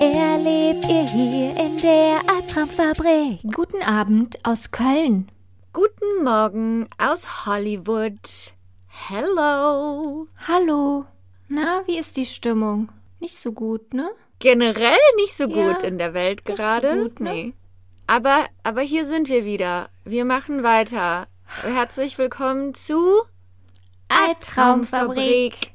erlebt ihr hier in der Albtraumfabrik. Guten Abend aus Köln. Guten Morgen aus Hollywood. Hello. Hallo. Na, wie ist die Stimmung? Nicht so gut, ne? Generell nicht so gut Ja, in der Welt nicht so gerade. gut, ne? Nee. Aber, aber hier sind wir wieder. Wir machen weiter. Herzlich willkommen zu Albtraumfabrik.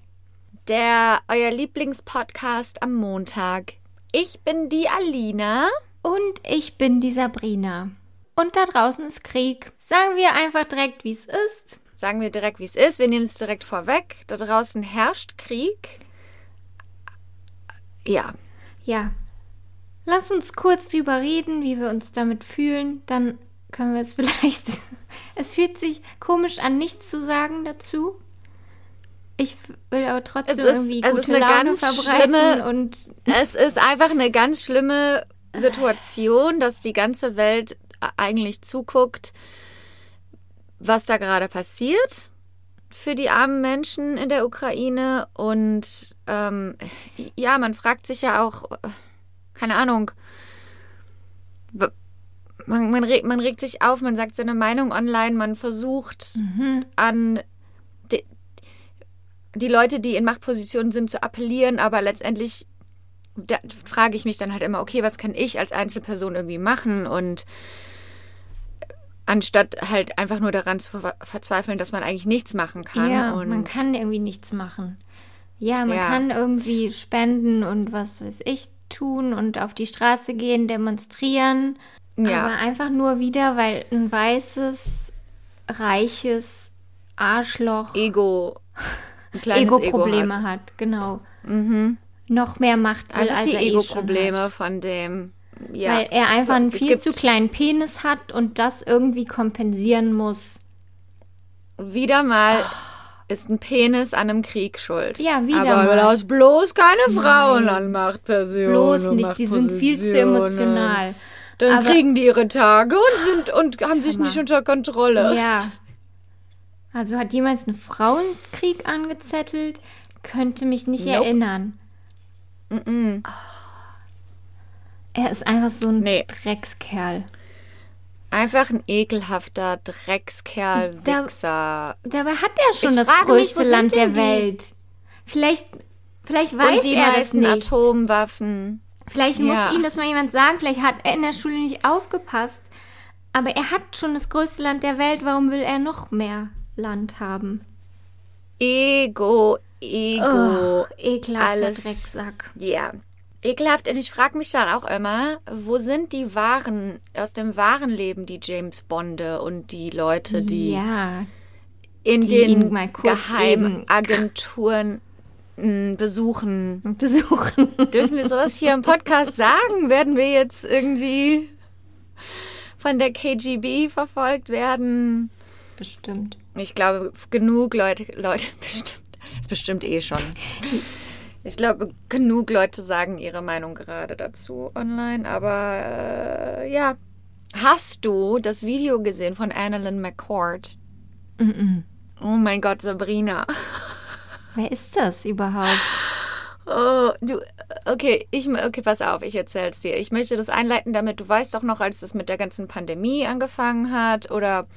der euer Lieblingspodcast am Montag. Ich bin die Alina. Und ich bin die Sabrina. Und da draußen ist Krieg. Sagen wir einfach direkt, wie es ist. Sagen wir direkt, wie es ist. Wir nehmen es direkt vorweg. Da draußen herrscht Krieg. Ja, Ja. Lass uns kurz drüber reden, wie wir uns damit fühlen. Dann können wir es vielleicht. es fühlt sich komisch an, nichts zu sagen dazu. Ich will aber trotzdem Es ist- irgendwie es gute ist eine Laune ganz verbreiten schlimme- und Es ist einfach eine ganz schlimme Situation, dass die ganze Welt eigentlich zuguckt, was da gerade passiert für die armen Menschen in der Ukraine. Und ähm, ja, man fragt sich ja auch, keine Ahnung, man, man, regt, man regt sich auf, man sagt seine Meinung online, man versucht an die, die Leute, die in Machtpositionen sind, zu appellieren, aber letztendlich da frage ich mich dann halt immer, okay, was kann ich als Einzelperson irgendwie machen? Und anstatt halt einfach nur daran zu ver verzweifeln, dass man eigentlich nichts machen kann. ja, und man kann irgendwie nichts machen. Ja, man Ja. kann irgendwie spenden und was weiß ich tun und auf die Straße gehen, demonstrieren. Ja. Aber einfach nur wieder, weil ein weißes, reiches Arschloch Ego, Ego-Probleme Ego hat. hat. Genau. Mhm. Noch mehr Macht will, Einfach als die er eh Ego-Probleme hat. von dem. Ja. Weil er einfach einen Es viel zu kleinen Penis hat und das irgendwie kompensieren muss. Wieder mal ist ein Penis an einem Krieg schuld. Ja, wieder Aber mal. lass bloß keine Frauen an Machtpositionen. Bloß nicht, die sind viel zu emotional. Dann Aber- kriegen die ihre Tage und sind und haben sich nicht unter Kontrolle. Ja. Also hat jemals einen Frauenkrieg angezettelt? Könnte mich nicht Nope. erinnern. Mm-mm. Er ist einfach so ein Nee. Dreckskerl. Einfach ein ekelhafter Dreckskerl, Da- Wichser. Dabei hat er schon Ich das mich, größte sind Land der die? Welt. Vielleicht, vielleicht weiß Und die er das meisten nicht. Atomwaffen. Vielleicht muss Ja. ihm das mal jemand sagen. Vielleicht hat er in der Schule nicht aufgepasst. Aber er hat schon das größte Land der Welt. Warum will er noch mehr Land haben? Ego, Ego. Ugh, ekelhafter alles. Drecksack. Ja. Ekelhaft. Und ich frage mich dann auch immer, wo sind die wahren, aus dem wahren Leben, die James Bonde und die Leute, die Ja, in die den Geheimagenturen mh, besuchen? besuchen. Dürfen wir sowas hier im Podcast sagen? Werden wir jetzt irgendwie von der KGB verfolgt werden? Bestimmt. Ich glaube, genug Leute, Leute, bestimmt, ist bestimmt eh schon. Ich glaube, genug Leute sagen ihre Meinung gerade dazu online, aber äh, ja. Hast du das Video gesehen von Annalyn McCord? Oh mein Gott, Sabrina. Wer ist das überhaupt? Oh, du, okay, ich, okay, pass auf, ich erzähl's dir. Ich möchte das einleiten, damit du weißt doch noch, als es mit der ganzen Pandemie angefangen hat oder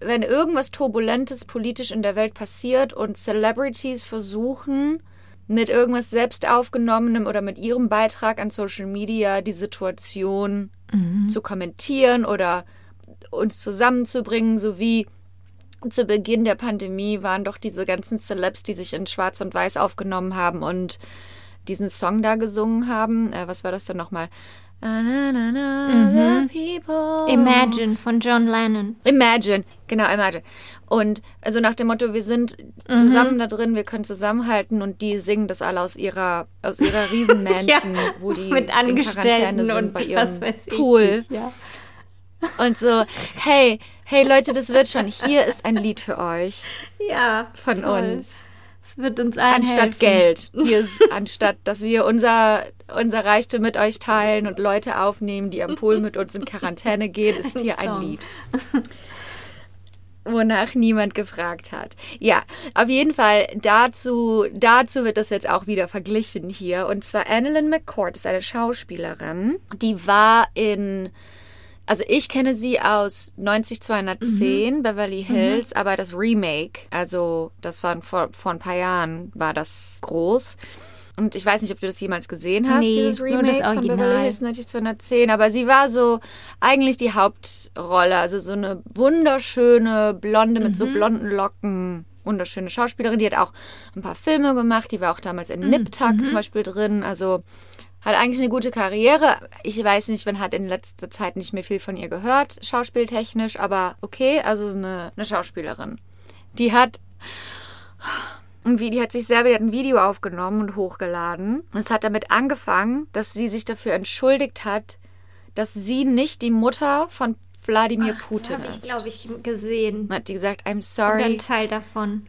wenn irgendwas Turbulentes politisch in der Welt passiert und Celebrities versuchen, mit irgendwas selbst aufgenommenem oder mit ihrem Beitrag an Social Media die Situation zu kommentieren oder uns zusammenzubringen, sowie zu Beginn der Pandemie waren doch diese ganzen Celebs, die sich in Schwarz und Weiß aufgenommen haben und diesen Song da gesungen haben. Äh, was war das denn nochmal? Na, na, na, na, people. Imagine von John Lennon. Imagine, genau, Imagine. Und also nach dem Motto, wir sind zusammen da drin, wir können zusammenhalten und die singen das alle aus ihrer, aus ihrer Riesenmansion, wo die mit in Quarantäne sind bei ihrem Pool. nicht, ja. und so, hey, hey Leute, das wird schon. Hier ist ein Lied für euch Ja. von toll. uns. Es wird uns allen Anstatt helfen. Geld. Ist, anstatt, dass wir unser, unser Reichtum mit euch teilen und Leute aufnehmen, die am Pool mit uns in Quarantäne gehen, ist hier ein. Lied. Wonach niemand gefragt hat. Ja, auf jeden Fall dazu, dazu wird das jetzt auch wieder verglichen hier. Und zwar Annalyn McCord ist eine Schauspielerin, die war in also ich kenne sie aus 90210 Beverly Hills, aber das Remake, also das war vor, vor ein paar Jahren, war das groß. Und ich weiß nicht, ob du das jemals gesehen hast, Nee, dieses Remake von. Beverly Hills 90210. Aber sie war so eigentlich die Hauptrolle, also so eine wunderschöne Blonde mit so Mhm. blonden Locken. Wunderschöne Schauspielerin, die hat auch ein paar Filme gemacht, die war auch damals Mhm. in Nip Tuck zum Beispiel drin. Also hat eigentlich eine gute Karriere. Ich weiß nicht, man hat in letzter Zeit nicht mehr viel von ihr gehört, schauspieltechnisch, aber okay, also eine, eine Schauspielerin. Die hat Video, die hat sich selber hat ein Video aufgenommen und hochgeladen. Und es hat damit angefangen, dass sie sich dafür entschuldigt hat, dass sie nicht die Mutter von Wladimir Das Putin habe ich, ist. glaube ich, gesehen. Und hat die gesagt, I'm Oder sorry, ein Teil davon.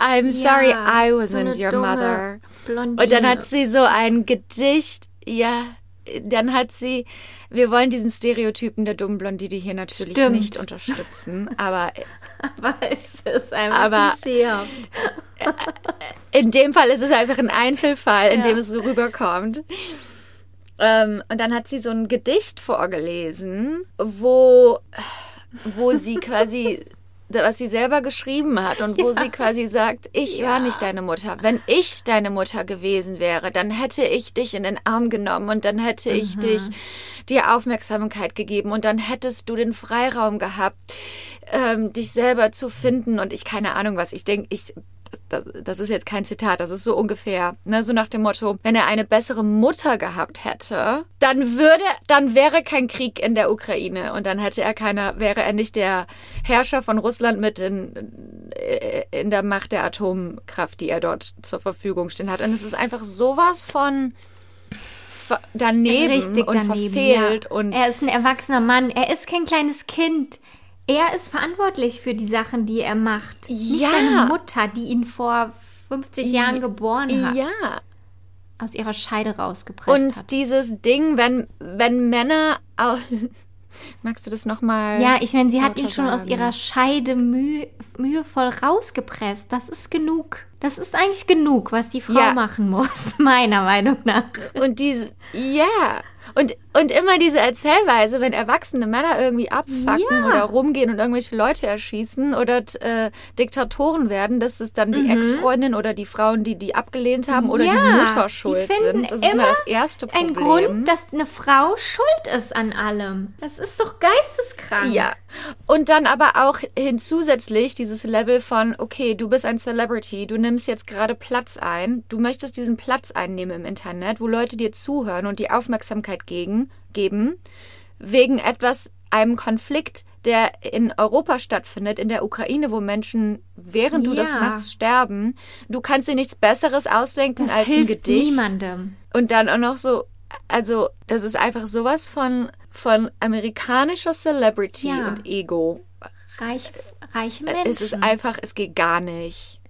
I'm sorry, Ja, I so wasn't eine your mother. Blondine. Und dann hat sie so ein Gedicht, ja, dann hat sie, wir wollen diesen Stereotypen der dummen Blondine hier natürlich Stimmt. nicht unterstützen, aber Aber es ist einfach Aber- klischeehaft. in dem Fall ist es einfach ein Einzelfall, in Ja. dem es so rüberkommt. Ähm, und dann hat sie so ein Gedicht vorgelesen, wo, wo sie quasi, was sie selber geschrieben hat und wo sie quasi sagt, ich war nicht deine Mutter. Wenn ich deine Mutter gewesen wäre, dann hätte ich dich in den Arm genommen und dann hätte ich dich dir Aufmerksamkeit gegeben und dann hättest du den Freiraum gehabt, ähm, dich selber zu finden und ich keine Ahnung was. Ich denke, ich das, das ist jetzt kein Zitat, das ist so ungefähr, ne, so nach dem Motto, wenn er eine bessere Mutter gehabt hätte, dann würde, dann wäre kein Krieg in der Ukraine und dann hätte er keiner, wäre er nicht der Herrscher von Russland mit in, äh, in der Macht der Atomkraft, die er dort zur Verfügung stehen hat. Und es ist einfach sowas von daneben Richtig und daneben. verfehlt ja. und er ist ein erwachsener Mann. Er ist kein kleines Kind. Er ist verantwortlich für die Sachen, die er macht. Nicht Ja. seine Mutter, die ihn vor 50 Jahren geboren hat, ja. aus ihrer Scheide rausgepresst Und hat. dieses Ding, wenn, wenn Männer. Magst du das nochmal? Ja, ich meine, sie hat ihn schon aus sagen? ihrer Scheide müh, mühevoll rausgepresst. Das ist genug. Das ist eigentlich genug, was die Frau Ja. machen muss, meiner Meinung nach. Und diese. Ja. Und, und immer diese Erzählweise, wenn erwachsene Männer irgendwie abfacken Ja. oder rumgehen und irgendwelche Leute erschießen oder äh, Diktatoren werden, dass es dann die Ex-Freundin oder die Frauen, die die abgelehnt haben oder Mhm. Ja, die Mutter schuld sind. Das ist immer das erste Problem. Ein Grund, dass eine Frau schuld ist an allem. Das ist doch geisteskrank. Ja. Und dann aber auch hinzusätzlich dieses Level von, okay, du bist ein Celebrity, du nimmst jetzt gerade Platz ein, du möchtest diesen Platz einnehmen im Internet, wo Leute dir zuhören und die Aufmerksamkeit geben, wegen etwas, einem Konflikt, der in Europa stattfindet, in der Ukraine, wo Menschen, während du das Ja. machst, sterben. Du kannst dir nichts Besseres ausdenken Das als ein hilft Gedicht. niemandem. Und dann auch noch so, also das ist einfach sowas von, von amerikanischer Celebrity Ja. und Ego. Reich, reiche Menschen. Es ist einfach, es geht gar nicht.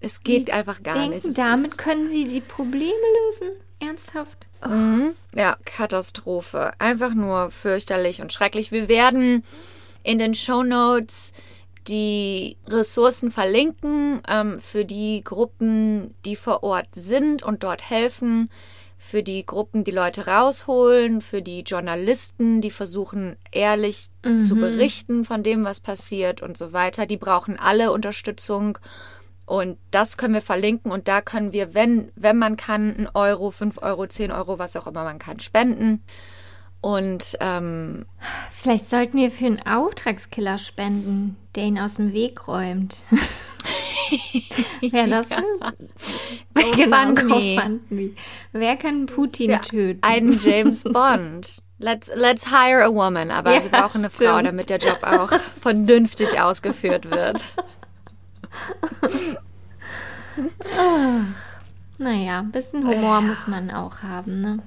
Es geht einfach gar denken, nicht. Es damit können sie die Probleme lösen. Ernsthaft? Mhm. ja, Katastrophe. Einfach nur fürchterlich und schrecklich. Wir werden in den Show Notes die Ressourcen verlinken ähm, für die Gruppen, die vor Ort sind und dort helfen, für die Gruppen, die Leute rausholen, für die Journalisten, die versuchen, ehrlich zu berichten von dem, was passiert und so weiter. Die brauchen alle Unterstützung. Und das können wir verlinken und da können wir, wenn, wenn man kann, einen Euro, 5 Euro, 10 Euro, was auch immer man kann, spenden. Und ähm, Vielleicht sollten wir für einen Auftragskiller spenden, der ihn aus dem Weg räumt. Wer das? genau, GoFundMe. GoFundMe. Wer kann Putin Ja, töten? einen James Bond. Let's, let's hire a woman, aber Ja, wir brauchen eine stimmt. Frau, damit der Job auch vernünftig ausgeführt wird. Naja, ein bisschen Humor muss man auch haben, ne?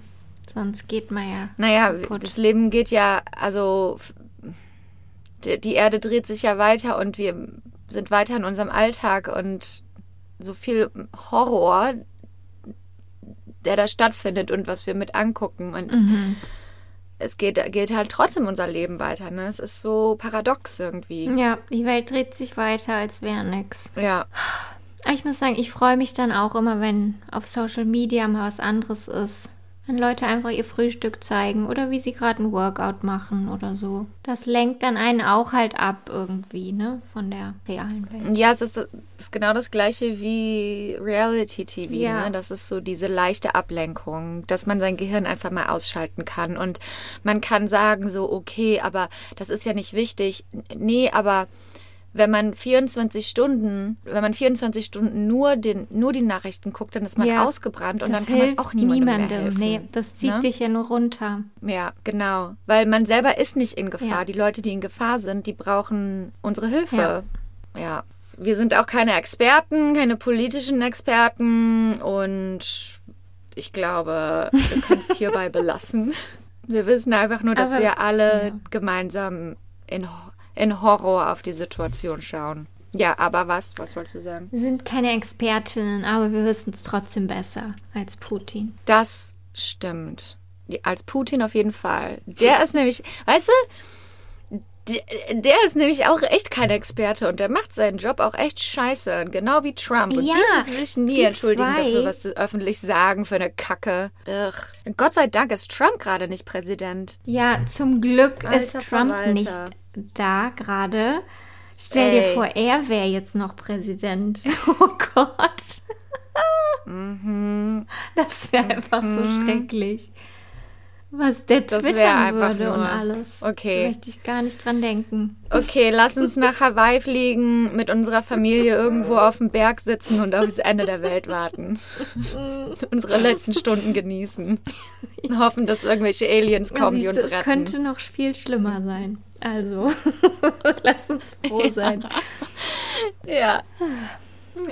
Sonst geht man ja. Naja, kaputt. das Leben geht ja, also die, die Erde dreht sich ja weiter und wir sind weiter in unserem Alltag und so viel Horror, der da stattfindet und was wir mit angucken. Und es geht, geht halt trotzdem unser Leben weiter. Ne? Es ist so paradox irgendwie. Ja, die Welt dreht sich weiter, als wäre nix. Ja. Ich muss sagen, ich freue mich dann auch immer, wenn auf Social Media mal was anderes ist. Wenn Leute einfach ihr Frühstück zeigen oder wie sie gerade ein Workout machen oder so. Das lenkt dann einen auch halt ab irgendwie, ne? Von der realen Welt. Ja, es ist, es ist genau das gleiche wie Reality-TV. Ja. Ne? Das ist so diese leichte Ablenkung, dass man sein Gehirn einfach mal ausschalten kann. Und man kann sagen so, okay, aber das ist ja nicht wichtig. Nee, aber wenn man 24 Stunden, wenn man 24 Stunden nur, den, nur die Nachrichten guckt, dann ist man Ja. ausgebrannt und dann kann man auch niemandem, niemandem. helfen. Nee, das zieht ne? dich ja nur runter. Ja, genau. Weil man selber ist nicht in Gefahr. Ja. Die Leute, die in Gefahr sind, die brauchen unsere Hilfe. Ja. ja. Wir sind auch keine Experten, keine politischen Experten und ich glaube, wir können es hierbei belassen. Wir wissen einfach nur, dass Aber- wir alle ja. gemeinsam in, in Horror auf die Situation schauen. Ja, aber was? Was wolltest du sagen? Wir sind keine Expertinnen, aber wir wissen es trotzdem besser als Putin. Das stimmt. Als Putin auf jeden Fall. Der ist nämlich, weißt du, der, der ist nämlich auch echt kein Experte und der macht seinen Job auch echt scheiße. Genau wie Trump. Und Ja, die müssen sich nie entschuldigen zwei. dafür, was sie öffentlich sagen für eine Kacke. Ugh. Gott sei Dank ist Trump gerade nicht Präsident. Ja, zum Glück Alter ist Trump Verwalter. nicht da gerade. Stell dir Ey. vor, er wäre jetzt noch Präsident. Oh Gott. Das wäre einfach so schrecklich. Was der Mhm. Das twittern würde und alles. Okay. Da möchte ich gar nicht dran denken. Okay, lass uns nach Hawaii fliegen, mit unserer Familie irgendwo auf dem Berg sitzen und aufs Ende der Welt warten. Unsere letzten Stunden genießen. Und hoffen, dass irgendwelche Aliens kommen, die Siehst uns du, es retten. könnte noch viel schlimmer sein. Also, lass uns froh sein. Ja.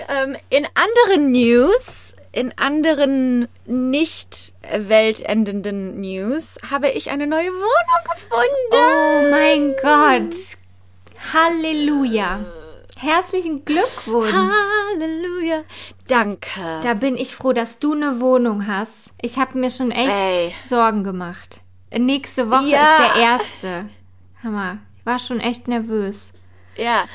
Ähm, in anderen News, in anderen nicht weltendenden News, habe ich eine neue Wohnung gefunden. Oh mein Gott. Halleluja. Herzlichen Glückwunsch. Halleluja. Danke. Da bin ich froh, dass du eine Wohnung hast. Ich habe mir schon echt Ey. Sorgen gemacht. Nächste Woche Ja. ist der erste. Hammer. Ich war schon echt nervös. Ja.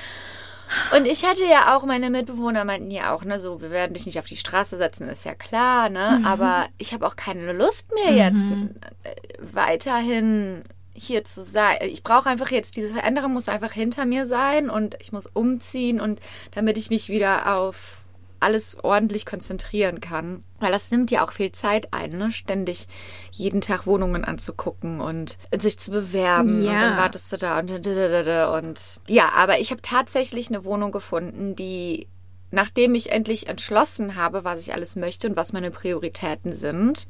Und ich hatte ja auch, meine Mitbewohner meinten ja auch, ne, so, wir werden dich nicht auf die Straße setzen, ist ja klar, ne? Aber ich habe auch keine Lust mehr jetzt äh, weiterhin hier zu sein. Ich brauche einfach jetzt, diese Veränderung muss einfach hinter mir sein und ich muss umziehen und damit ich mich wieder auf alles ordentlich konzentrieren kann. Weil das nimmt ja auch viel Zeit ein, ne? ständig jeden Tag Wohnungen anzugucken und sich zu bewerben. Und Ja. dann wartest du da und, und ja, aber ich habe tatsächlich eine Wohnung gefunden, die, nachdem ich endlich entschlossen habe, was ich alles möchte und was meine Prioritäten sind,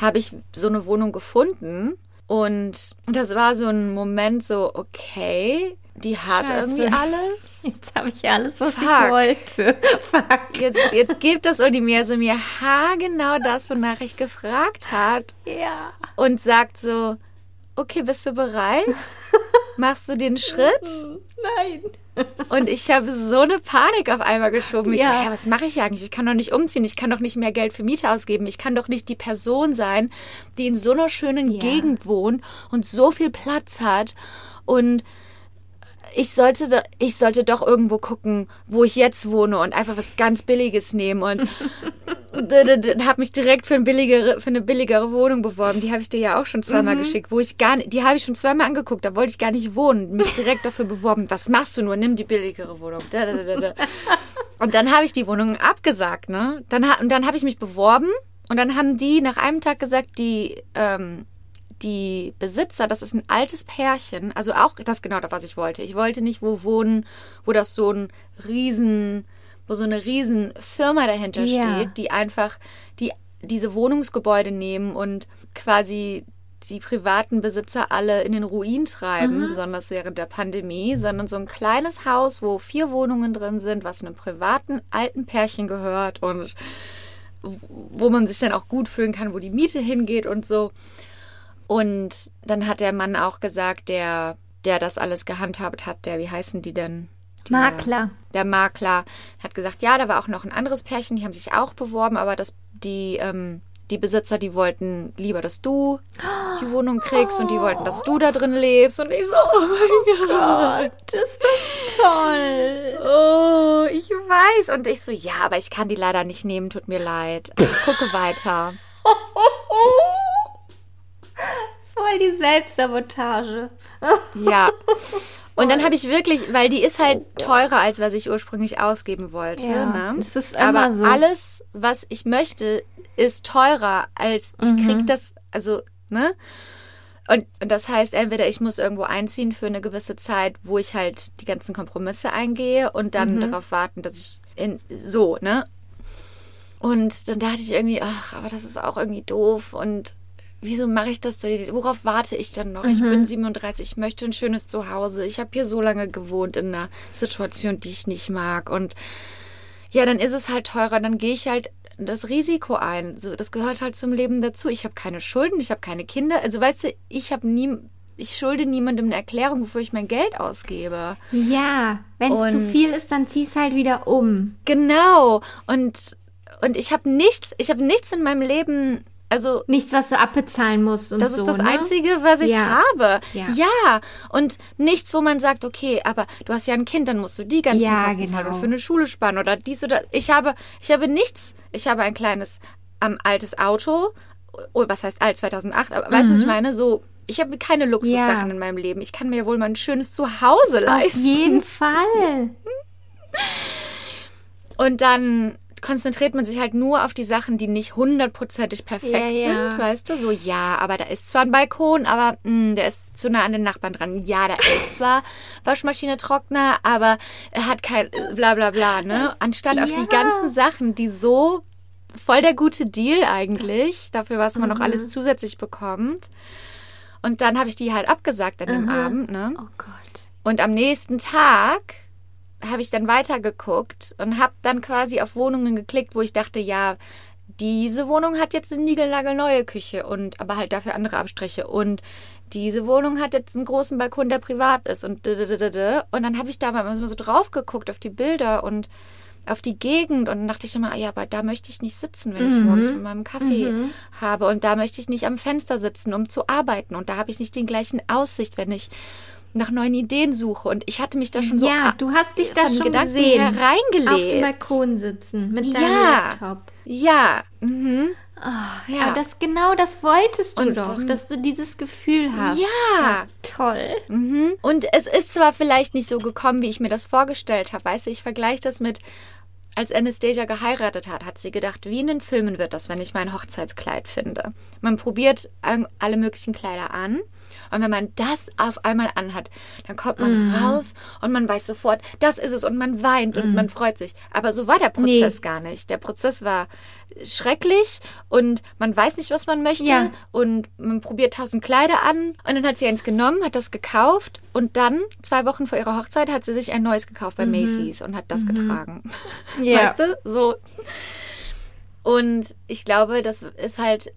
habe ich so eine Wohnung gefunden. Und das war so ein Moment so, okay, die hat Scheiße. irgendwie alles. Jetzt habe ich alles, was Fuck. ich wollte. Fuck. Jetzt, jetzt gibt das Universum mir haargenau das, wonach ich gefragt hat Ja. und sagt so, okay, bist du bereit? Machst du den Schritt? Nein. Und ich habe so eine Panik auf einmal geschoben. Ich Ja. so, hä, was mache ich eigentlich? Ich kann doch nicht umziehen. Ich kann doch nicht mehr Geld für Miete ausgeben. Ich kann doch nicht die Person sein, die in so einer schönen Ja. Gegend wohnt und so viel Platz hat. Und ich sollte, ich sollte doch irgendwo gucken, wo ich jetzt wohne und einfach was ganz Billiges nehmen. Und habe mich direkt für, ein billigere, für eine billigere Wohnung beworben. Die habe ich dir ja auch schon zweimal geschickt, wo ich gar nicht, die habe ich schon zweimal angeguckt, da wollte ich gar nicht wohnen. Mich direkt dafür beworben. Was machst du nur? Nimm die billigere Wohnung. Und dann habe ich die Wohnung abgesagt, ne? Dann, und dann habe ich mich beworben und dann haben die nach einem Tag gesagt, die, ähm, die Besitzer, das ist ein altes Pärchen, also auch das genau das, was ich wollte. Ich wollte nicht wo wohnen, wo das so ein riesen, wo so eine riesen Firma dahinter Ja. steht, die einfach die, diese Wohnungsgebäude nehmen und quasi die privaten Besitzer alle in den Ruin treiben, besonders während der Pandemie, sondern so ein kleines Haus, wo vier Wohnungen drin sind, was einem privaten alten Pärchen gehört und wo man sich dann auch gut fühlen kann, wo die Miete hingeht und so. Und dann hat der Mann auch gesagt, der der das alles gehandhabt hat, der, wie heißen die denn? Die, Makler. Der Makler hat gesagt, ja, da war auch noch ein anderes Pärchen, die haben sich auch beworben, aber das, die, ähm, die Besitzer, die wollten lieber, dass du die Wohnung kriegst und die wollten, dass du da drin lebst. Und ich so, oh mein Gott. Gott, ist das toll. Oh, ich weiß. Und ich so, ja, aber ich kann die leider nicht nehmen, tut mir leid. Ich gucke weiter. Voll die Selbstsabotage. Ja. Und dann habe ich wirklich, weil die ist halt teurer, als was ich ursprünglich ausgeben wollte. Ja, ne? das ist immer Aber so. alles, was ich möchte, ist teurer, als ich Mhm. krieg das, also, ne? Und, und das heißt, entweder ich muss irgendwo einziehen für eine gewisse Zeit, wo ich halt die ganzen Kompromisse eingehe und dann Mhm. darauf warten, dass ich in so, ne? Und dann dachte ich irgendwie, ach, aber das ist auch irgendwie doof und wieso mache ich das? denn? Worauf warte ich dann noch? Ich Mhm. bin 37, ich möchte ein schönes Zuhause. Ich habe hier so lange gewohnt in einer Situation, die ich nicht mag und ja, dann ist es halt teurer, dann gehe ich halt das Risiko ein. So, das gehört halt zum Leben dazu. Ich habe keine Schulden, ich habe keine Kinder. Also weißt du, ich habe nie, ich schulde niemandem eine Erklärung, wofür ich mein Geld ausgebe. Ja, wenn es zu viel ist, dann zieh's halt wieder um. Genau. Und und ich habe nichts, ich habe nichts in meinem Leben. Also Nichts, was du abbezahlen musst und das so, ist das ne? Einzige, was ich Ja. habe. Ja. ja. Und nichts, wo man sagt, okay, aber du hast ja ein Kind, dann musst du die ganzen Ja, Kosten zahlen genau. und für eine Schule sparen oder dies oder ich habe, ich habe nichts. Ich habe ein kleines ähm, altes Auto. Oh, was heißt alt? 2008. Aber weißt du, was ich meine? So, ich habe keine Luxussachen Mhm. In meinem Leben. Ich kann mir wohl mal ein schönes Zuhause Auf leisten. jeden Fall. Und dann konzentriert man sich halt nur auf die Sachen, die nicht hundertprozentig perfekt Ja, ja. sind, weißt du? So, ja, aber da ist zwar ein Balkon, aber mh, der ist zu nah an den Nachbarn dran. Ja, da ist zwar Waschmaschine, Trockner, aber er hat kein bla bla bla, ne? Anstatt auf Ja. die ganzen Sachen, die so voll der gute Deal eigentlich, dafür, was man noch Mhm. alles zusätzlich bekommt. Und dann habe ich die halt abgesagt an dem Abend, ne? Oh Gott. Und am nächsten Tag habe ich dann weitergeguckt und habe dann quasi auf Wohnungen geklickt, wo ich dachte, ja, diese Wohnung hat jetzt eine niegelnagelneue Küche und aber halt dafür andere Abstriche. Und diese Wohnung hat jetzt einen großen Balkon, der privat ist und und dann habe ich da mal so drauf geguckt auf die Bilder und auf die Gegend und dann dachte ich immer, ah ja, aber da möchte ich nicht sitzen, wenn ich morgens mit meinem Kaffee habe. Und da möchte ich nicht am Fenster sitzen, um zu arbeiten. Und da habe ich nicht den gleichen Aussicht, wenn ich nach neuen Ideen suche und ich hatte mich da schon so ja, du hast dich da schon Gedanken gesehen. her reingelebt. Auf dem Balkon sitzen mit deinem Ja. Laptop. Ja, mhm. Oh, Ja. Aber das genau das wolltest du Und doch, dass du dieses Gefühl hast. ja. Toll. Mhm. Und es ist zwar vielleicht nicht so gekommen, wie ich mir das vorgestellt habe. Weißt du, ich vergleiche das mit, als Anastasia geheiratet hat, hat sie gedacht, wie in den Filmen wird das, wenn ich mein Hochzeitskleid finde. Man probiert an- alle möglichen Kleider an. Und wenn man das auf einmal anhat, dann kommt man Mhm. raus und man weiß sofort, das ist es und man weint und man freut sich. Aber so war der Nee. Prozess gar nicht. Der Prozess war schrecklich und man weiß nicht, was man möchte Ja. und man probiert tausend Kleider an und dann hat sie eins genommen, hat das gekauft und dann zwei Wochen vor ihrer Hochzeit hat sie sich ein neues gekauft bei Macy's und hat das getragen. Ja. Weißt du? So. Und ich glaube, das ist halt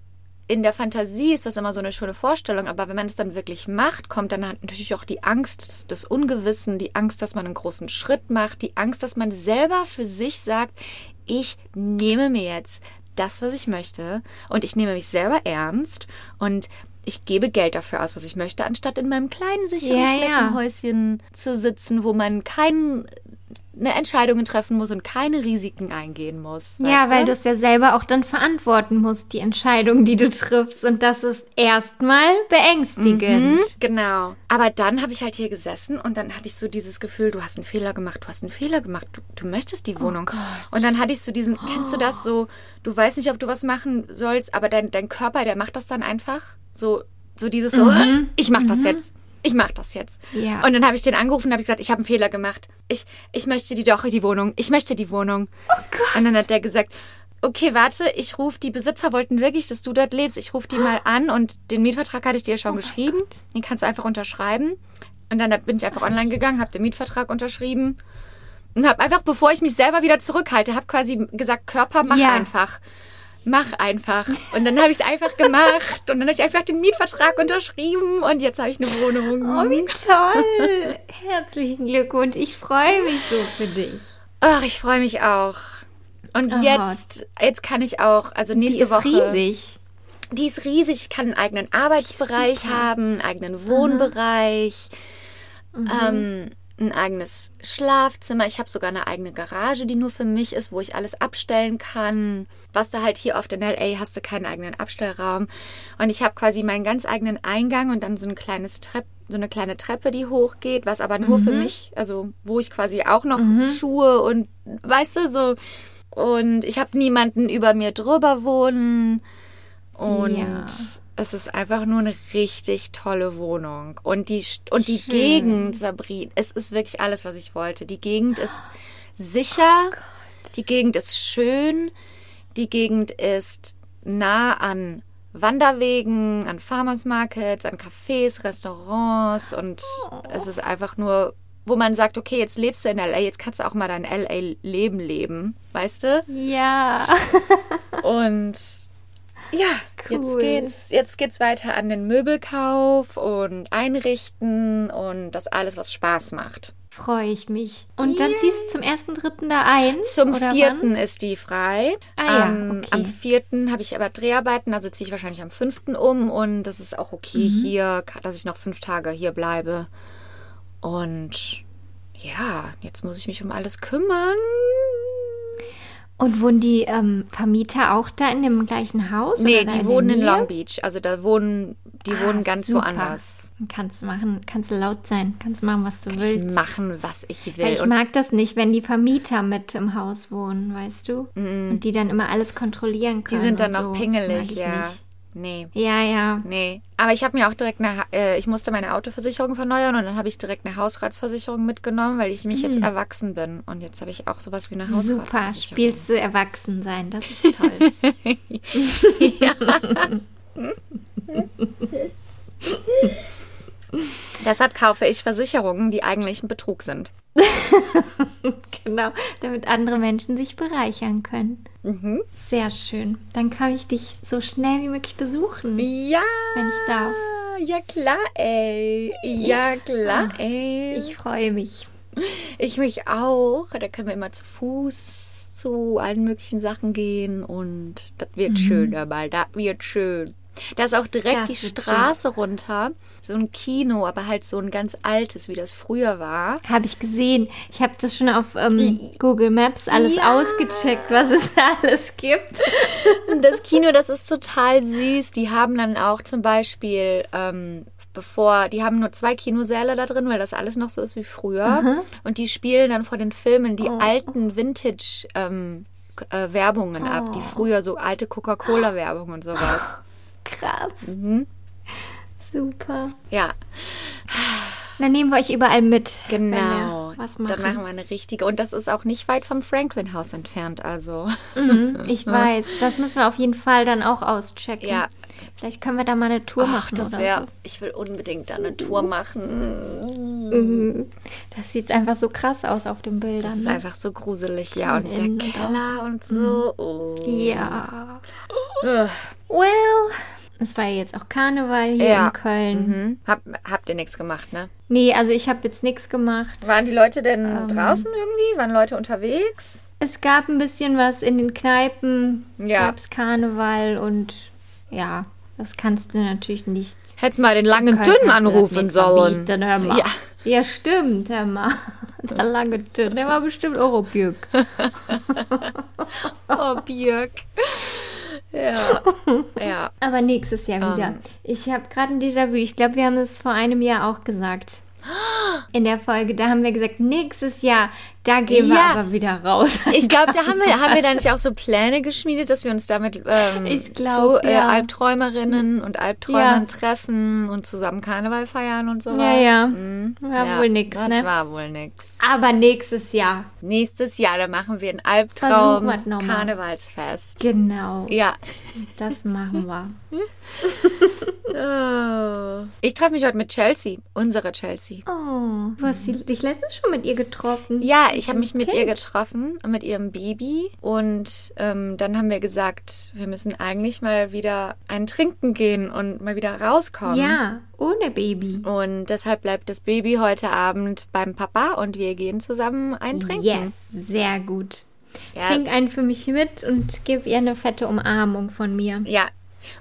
in der Fantasie ist das immer so eine schöne Vorstellung, aber wenn man es dann wirklich macht, kommt dann halt natürlich auch die Angst des, des Ungewissen, die Angst, dass man einen großen Schritt macht, die Angst, dass man selber für sich sagt, ich nehme mir jetzt das, was ich möchte und ich nehme mich selber ernst und ich gebe Geld dafür aus, was ich möchte, anstatt in meinem kleinen, sicheren Ja, ja. Schneckenhäuschen zu sitzen, wo man keine Entscheidungen treffen muss und keine Risiken eingehen muss. Ja, weil du es ja selber auch dann verantworten musst, die Entscheidung, die du triffst. Und das ist erstmal beängstigend. Mhm, genau. Aber dann habe ich halt hier gesessen und dann hatte ich so dieses Gefühl, du hast einen Fehler gemacht, du hast einen Fehler gemacht, du, du möchtest die Wohnung. und dann hatte ich so diesen, kennst du das so, du weißt nicht, ob du was machen sollst, aber dein, dein Körper, der macht das dann einfach. So, so dieses so, ich mach das jetzt. Ich mach das jetzt. Ja. Und dann habe ich den angerufen und habe gesagt, ich habe einen Fehler gemacht. Ich, ich möchte die doch, die Wohnung. Ich möchte die Wohnung. Oh Gott. Und dann hat der gesagt, okay, warte, ich rufe, die Besitzer wollten wirklich, dass du dort lebst. Ich rufe die mal an und den Mietvertrag hatte ich dir schon geschrieben. Den kannst du einfach unterschreiben. Und dann bin ich einfach online gegangen, habe den Mietvertrag unterschrieben und habe einfach, bevor ich mich selber wieder zurückhalte, habe quasi gesagt, Körper, mach Ja. einfach. Mach einfach. Und dann habe ich es einfach gemacht. Und dann habe ich einfach den Mietvertrag unterschrieben und jetzt habe ich eine Wohnung. Oh, wie toll. Herzlichen Glückwunsch. Ich freue mich so für dich. Ach, ich freue mich auch. Und Oh. jetzt, jetzt kann ich auch, also nächste Die ist Woche. riesig. Die ist riesig. Ich kann einen eigenen Arbeitsbereich haben, einen eigenen Wohnbereich, ähm, ein eigenes Schlafzimmer. Ich habe sogar eine eigene Garage, die nur für mich ist, wo ich alles abstellen kann. Was da halt hier oft in LA hast du keinen eigenen Abstellraum. Und ich habe quasi meinen ganz eigenen Eingang und dann so ein kleines Trepp, so eine kleine Treppe, die hochgeht, was aber nur für mich, also wo ich quasi auch noch Schuhe und weißt du, so. Und ich habe niemanden über mir drüber wohnen. Und Ja. es ist einfach nur eine richtig tolle Wohnung. Und die, und die Schön. Gegend, Sabrina, es ist wirklich alles, was ich wollte. Die Gegend ist sicher, die Gegend ist schön, die Gegend ist nah an Wanderwegen, an Farmers Markets, an Cafés, Restaurants und es ist einfach nur, wo man sagt, okay, jetzt lebst du in LA, jetzt kannst du auch mal dein LA-Leben leben, weißt du? Ja. Und ja, jetzt Cool. geht's, jetzt geht's weiter an den Möbelkauf und Einrichten und das alles, was Spaß macht. Freue ich mich. Und dann ziehst du zum ersten Dritten da ein? Zum vierten Wann? ist die frei. Ah ja, am, okay. am vierten habe ich aber Dreharbeiten, also ziehe ich wahrscheinlich am fünften um und das ist auch okay Mhm. hier, dass ich noch fünf Tage hier bleibe. Und ja, jetzt muss ich mich um alles kümmern. Und wohnen die ähm, Vermieter auch da in dem gleichen Haus? Nee, die der wohnen in? Long Beach. Also da wohnen, die Ah, wohnen ganz super. woanders. Kannst du machen, kannst du laut sein, kannst machen, was du Ich willst. machen, was ich will. Weil ich Und mag das nicht, wenn die Vermieter mit im Haus wohnen, weißt du? Und die dann immer alles kontrollieren die können. sind dann noch so. pingelig, ich ja. Nicht. Nee. Ja, ja. Nee, aber ich habe mir auch direkt eine, äh, ich musste meine Autoversicherung erneuern und dann habe ich direkt eine Hausratsversicherung mitgenommen, weil ich mich jetzt erwachsen bin und jetzt habe ich auch sowas wie eine Super, Hausratsversicherung. spielst du erwachsen sein, das ist toll. Deshalb kaufe ich Versicherungen, die eigentlich ein Betrug sind. genau, damit andere Menschen sich bereichern können. Mhm. Sehr schön. Dann kann ich dich so schnell wie möglich besuchen, Ja. wenn ich darf. Ja klar, ey. Ja klar, ey. Ich freue mich. Ich mich auch. Da können wir immer zu Fuß zu allen möglichen Sachen gehen und das wird schön dabei. Das wird schön. Da ist auch direkt Das die Straße runter. So ein Kino, aber halt so ein ganz altes, wie das früher war. Habe ich gesehen. Ich habe das schon auf ähm, Google Maps alles Ja. ausgecheckt, was es da alles gibt. Und das Kino, das ist total süß. Die haben dann auch zum Beispiel, ähm, bevor, die haben nur zwei Kinosäle da drin, weil das alles noch so ist wie früher. Und die spielen dann vor den Filmen die alten Vintage ähm, äh, Werbungen ab, die früher so alte Coca-Cola-Werbung und sowas. Krass. Mhm. Super. Ja, Dann nehmen wir euch überall mit. Genau. was Dann machen. machen wir eine richtige. Und das ist auch nicht weit vom Franklin-Haus entfernt, also. Mhm, ich weiß. Das müssen wir auf jeden Fall dann auch auschecken. Ja. Vielleicht können wir da mal eine Tour Ach, machen das wäre, ich will unbedingt da eine Tour machen. so. Mhm. Das sieht einfach so krass aus auf den Bildern. Das ist ne? einfach so gruselig, ja. Und innen der und Keller und so. Oh. Ja. Well, es war ja jetzt auch Karneval hier Ja. in Köln. Mhm. Hab, habt ihr nichts gemacht, ne? Nee, also ich habe jetzt nichts gemacht. Waren die Leute denn Ähm. draußen irgendwie? Waren Leute unterwegs? Es gab ein bisschen was in den Kneipen. Ja. Gab's Karneval und ja, das kannst du natürlich nicht. Hättest mal den langen Köln Dünn kannst du das anrufen sollen. verbieten, hör mal. Ja. Ja, stimmt, hör mal. Der lange Dünn, der war bestimmt Eurobjörg. Oh, Björk. Ja. Ja. Aber nächstes Jahr wieder. Ähm. Ich habe gerade ein Déjà-vu. Ich glaube, wir haben es vor einem Jahr auch gesagt. In der Folge, da haben wir gesagt, nächstes Jahr, da gehen wir Ja. aber wieder raus. Ich glaube, da haben wir, haben wir da nicht auch so Pläne geschmiedet, dass wir uns damit ähm, glaub, zu äh, ja. Albträumerinnen und Albträumern Ja. treffen und zusammen Karneval feiern und sowas. Ja, ja. Mhm. War wohl nix, das ne? war wohl nix. Aber nächses Jahr. Nächstes Jahr, da machen wir ein Albtraum. Karnevalsfest. Genau. Ja. Das machen wir. Oh. Ich treffe mich heute mit Chelsea, unsere Chelsea. Oh, du hast dich letztens schon mit ihr getroffen. Ja, ich habe mich mit Kind. ihr getroffen, mit ihrem Baby. Und ähm, dann haben wir gesagt, wir müssen eigentlich mal wieder ein Trinken gehen und mal wieder rauskommen. Ja, ohne Baby. Und deshalb bleibt das Baby heute Abend beim Papa und wir gehen zusammen ein Trinken. Yes, sehr gut. Yes. Trink einen für mich mit und gib ihr eine fette Umarmung von mir. Ja.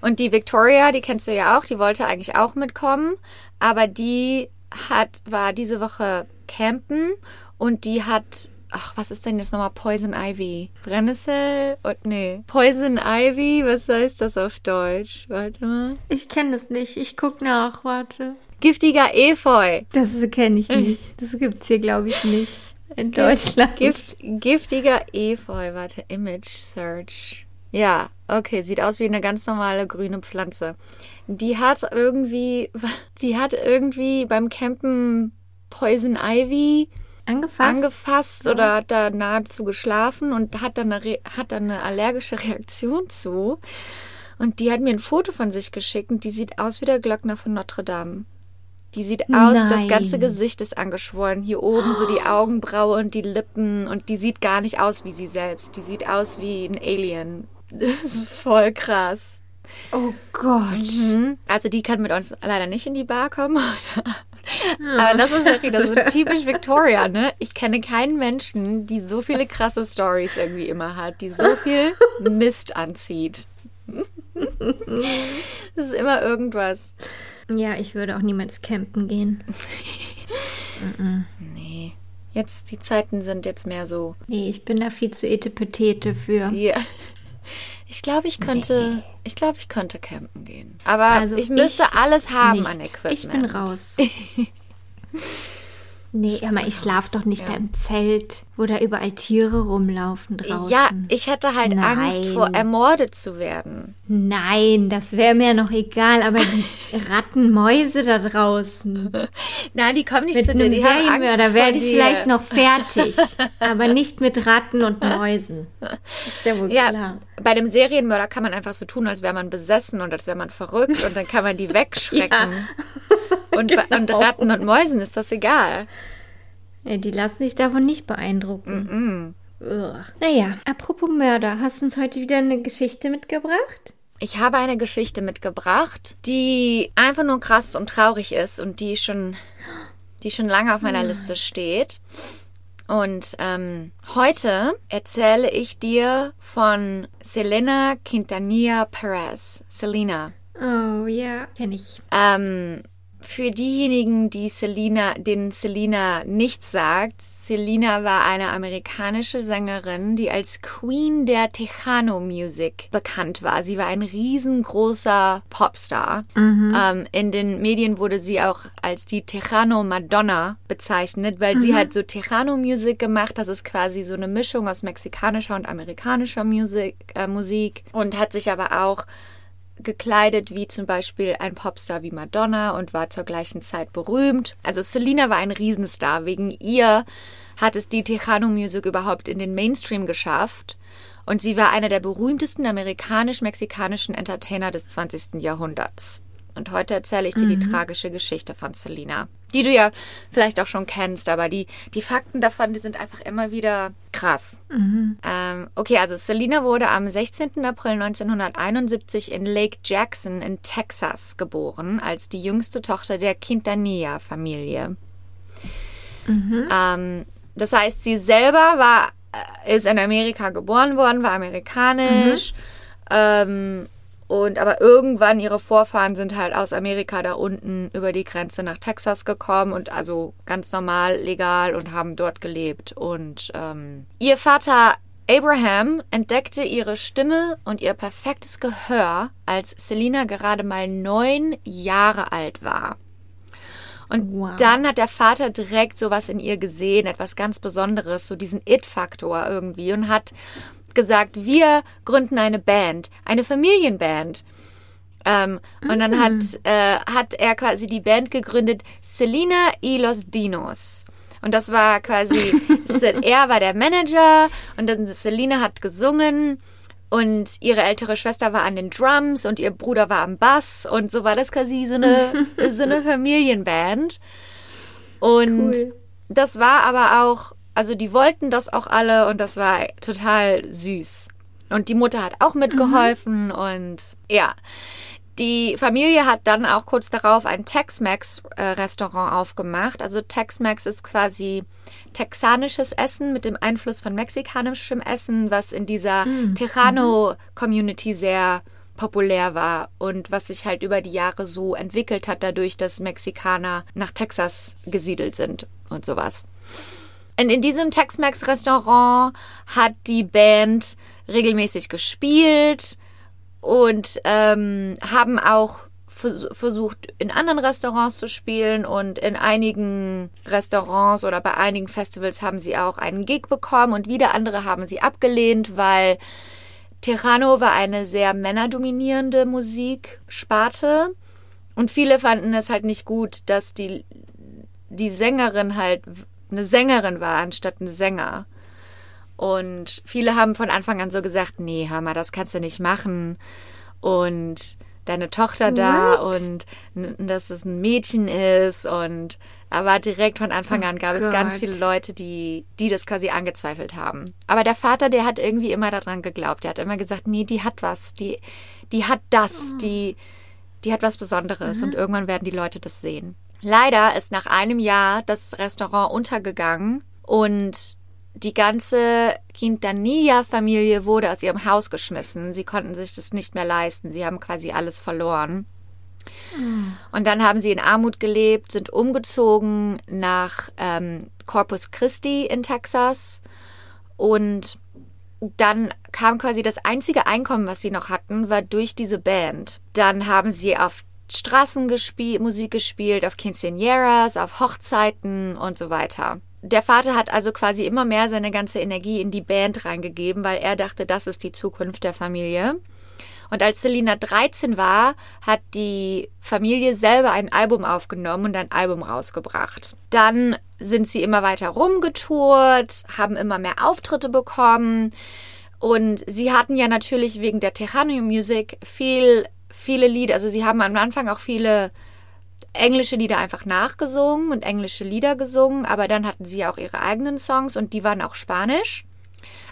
Und die Victoria, die kennst du ja auch, die wollte eigentlich auch mitkommen, aber die hat, war diese Woche campen und die hat, ach, was ist denn jetzt nochmal Poison Ivy? Brennnessel? Und, nee. Poison Ivy, was heißt das auf Deutsch? Warte mal. Ich kenne das nicht. Ich guck nach. Warte. Giftiger Efeu. Das kenne ich nicht. Das gibt's hier, glaube ich, nicht. In Deutschland. Gift, giftiger Efeu. Warte, Image Search. Ja, okay, sieht aus wie eine ganz normale grüne Pflanze. Die hat irgendwie, sie hat irgendwie beim Campen Poison Ivy Angefasst? angefasst oder hat da nahezu geschlafen und hat dann, eine, hat dann eine allergische Reaktion zu. Und die hat mir ein Foto von sich geschickt und die sieht aus wie der Glöckner von Notre Dame. Die sieht aus, das Nein. ganze Gesicht ist angeschwollen. Hier oben so die Augenbraue und die Lippen. Und die sieht gar nicht aus wie sie selbst. Die sieht aus wie ein Alien. Das ist voll krass. oh Gott. Mhm. Also die kann mit uns leider nicht in die Bar kommen. Aber das ist ja wieder so typisch Victoria, ne? Ich kenne keinen Menschen, die so viele krasse Stories irgendwie immer hat, die so viel Mist anzieht. Das ist immer irgendwas. Ja, ich würde auch niemals campen gehen. Nee. Jetzt, die Zeiten sind jetzt mehr so. Nee, ich bin da viel zu etepetete für. Ja. Ich glaube, ich könnte, ich glaube, ich könnte campen gehen. Aber Also ich müsste alles haben nicht. an Equipment. Ich bin raus. nee, aber ich schlafe doch nicht ja. da im Zelt, wo da überall Tiere rumlaufen draußen. Ja, ich hätte halt Nein. Angst vor ermordet zu werden. Nein, das wäre mir noch egal, aber die Ratten, Mäuse da draußen. Nein, die kommen nicht Mit zu dir, die haben Angst vor werde ich dir. vielleicht noch fertig, aber nicht mit Ratten und Mäusen. Ist ja wohl Ja, klar. bei dem Serienmörder kann man einfach so tun, als wäre man besessen und als wäre man verrückt und dann kann man die wegschrecken. und, bei- und genau. Ratten und Mäusen ist das egal. Ja, die lassen sich davon nicht beeindrucken. Ugh. Naja, apropos Mörder, hast du uns heute wieder eine Geschichte mitgebracht? Ich habe eine Geschichte mitgebracht, die einfach nur krass und traurig ist und die schon, die schon lange auf meiner Liste steht. Und ähm, heute erzähle ich dir von Selena Quintanilla Perez. Selena. Oh ja, kenne ich. Ähm, für diejenigen, die Selena, denen Selena nichts sagt, Selena war eine amerikanische Sängerin, die als Queen der Tejano Music bekannt war. Sie war ein riesengroßer Popstar. Ähm, in den Medien wurde sie auch als die Tejano Madonna bezeichnet, weil sie halt so Tejano Music gemacht. Das ist quasi so eine Mischung aus mexikanischer und amerikanischer Musik, äh, Musik und hat sich aber auch gekleidet wie zum Beispiel ein Popstar wie Madonna und war zur gleichen Zeit berühmt. Also Selena war ein Riesenstar. Wegen ihr hat es die Tejano Music überhaupt in den Mainstream geschafft. Und sie war einer der berühmtesten amerikanisch-mexikanischen Entertainer des 20. Jahrhunderts. Und heute erzähle ich dir die tragische Geschichte von Selena, die du ja vielleicht auch schon kennst, aber die, die Fakten davon, die sind einfach immer wieder krass. Ähm, okay, also Selena wurde am 16. April 1971 in Lake Jackson in Texas geboren, als die jüngste Tochter der Quintanilla-Familie. Ähm, das heißt, sie selber war, äh, ist in Amerika geboren worden, war amerikanisch. Ähm, und aber irgendwann ihre Vorfahren sind halt aus Amerika da unten über die Grenze nach Texas gekommen und also ganz normal, legal und haben dort gelebt. Und ähm, ihr Vater Abraham entdeckte ihre Stimme und ihr perfektes Gehör, als Selina gerade mal neun Jahre alt war. Und Wow. dann hat der Vater direkt sowas in ihr gesehen, etwas ganz Besonderes, so diesen It-Faktor irgendwie und hat gesagt, wir gründen eine Band, eine Familienband. Ähm, und dann hat, äh, hat er quasi die Band gegründet, Selena y los Dinos. Und das war quasi, er war der Manager und dann Selena hat gesungen und ihre ältere Schwester war an den Drums und ihr Bruder war am Bass und so war das quasi so eine, so eine Familienband. Und Cool. das war aber auch also die wollten das auch alle und das war total süß. Und die Mutter hat auch mitgeholfen und ja. Die Familie hat dann auch kurz darauf ein Tex-Mex-Restaurant aufgemacht. Also Tex-Mex ist quasi texanisches Essen mit dem Einfluss von mexikanischem Essen, was in dieser Tejano-Community sehr populär war und was sich halt über die Jahre so entwickelt hat, dadurch, dass Mexikaner nach Texas gesiedelt sind und sowas. Und in diesem Tex-Mex-Restaurant hat die Band regelmäßig gespielt und ähm, haben auch vers versucht, in anderen Restaurants zu spielen und in einigen Restaurants oder bei einigen Festivals haben sie auch einen Gig bekommen und wieder andere haben sie abgelehnt, weil Tejano war eine sehr männerdominierende Musiksparte und viele fanden es halt nicht gut, dass die, die Sängerin halt eine Sängerin war anstatt ein Sänger. Und viele haben von Anfang an so gesagt, nee, Hammer, das kannst du nicht machen. Und deine Tochter da What? und dass es ein Mädchen ist und aber direkt von Anfang Oh an gab es ganz Gott. viele Leute, die, die das quasi angezweifelt haben. Aber der Vater, der hat irgendwie immer daran geglaubt. Der hat immer gesagt, nee, die hat was, die, die hat das, die, die hat was Besonderes und irgendwann werden die Leute das sehen. Leider ist nach einem Jahr das Restaurant untergegangen und die ganze Quintanilla-Familie wurde aus ihrem Haus geschmissen. Sie konnten sich das nicht mehr leisten. Sie haben quasi alles verloren. Und dann haben sie in Armut gelebt, sind umgezogen nach ähm, Corpus Christi in Texas. Und dann kam quasi das einzige Einkommen, was sie noch hatten, war durch diese Band. Dann haben sie auf Straßen gespielt, Musik gespielt, auf Quinceañeras, auf Hochzeiten und so weiter. Der Vater hat also quasi immer mehr seine ganze Energie in die Band reingegeben, weil er dachte, das ist die Zukunft der Familie. Und als Selina 13 war, hat die Familie selber ein Album aufgenommen und ein Album rausgebracht. Dann sind sie immer weiter rumgetourt, haben immer mehr Auftritte bekommen. Und sie hatten ja natürlich wegen der Tejano Music viel, viele Lieder. Also sie haben am Anfang auch viele englische Lieder einfach nachgesungen und englische Lieder gesungen, aber dann hatten sie ja auch ihre eigenen Songs und die waren auch Spanisch.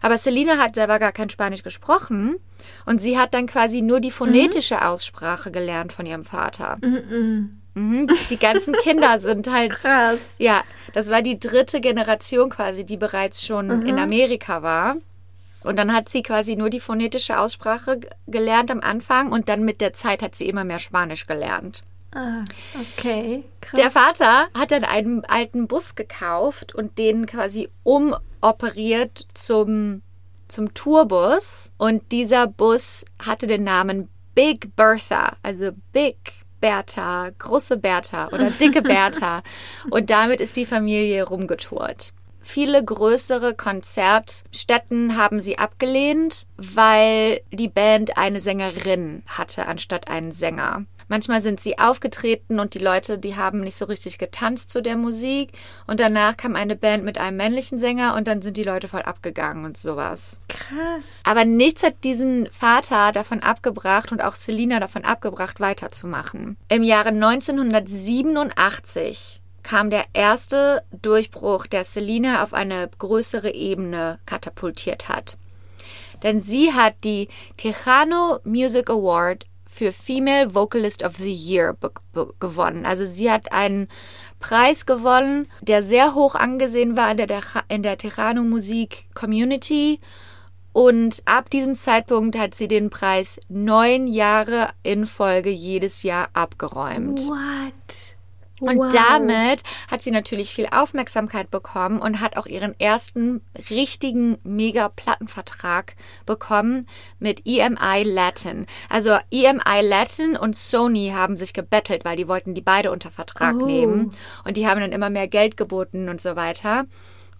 Aber Selina hat selber gar kein Spanisch gesprochen und sie hat dann quasi nur die phonetische Aussprache gelernt von ihrem Vater. Mhm. Die ganzen Kinder sind halt Krass. ja, das war die dritte Generation quasi, die bereits schon in Amerika war. Und dann hat sie quasi nur die phonetische Aussprache gelernt am Anfang und dann mit der Zeit hat sie immer mehr Spanisch gelernt. Ah, okay. Krass. Der Vater hat dann einen alten Bus gekauft und den quasi umoperiert zum, zum Tourbus. Und dieser Bus hatte den Namen Big Bertha, also Big Bertha, große Bertha oder dicke Bertha. Und damit ist die Familie rumgetourt. Viele größere Konzertstätten haben sie abgelehnt, weil die Band eine Sängerin hatte anstatt einen Sänger. Manchmal sind sie aufgetreten und die Leute, die haben nicht so richtig getanzt zu der Musik. Und danach kam eine Band mit einem männlichen Sänger und dann sind die Leute voll abgegangen und sowas. Krass. Aber nichts hat diesen Vater davon abgebracht und auch Selina davon abgebracht, weiterzumachen. Im Jahre 1987 kam der erste Durchbruch, der Selina auf eine größere Ebene katapultiert hat. Denn sie hat die Tejano Music Award für Female Vocalist of the Year gewonnen. Also sie hat einen Preis gewonnen, der sehr hoch angesehen war in der, in der Tejano Musik Community. Und ab diesem Zeitpunkt hat sie den Preis neun Jahre in Folge jedes Jahr abgeräumt. What? Und Wow. damit hat sie natürlich viel Aufmerksamkeit bekommen und hat auch ihren ersten richtigen Mega-Plattenvertrag bekommen mit EMI Latin. Also EMI Latin und Sony haben sich gebettelt, weil die wollten die beide unter Vertrag Oh. nehmen. Und die haben dann immer mehr Geld geboten und so weiter.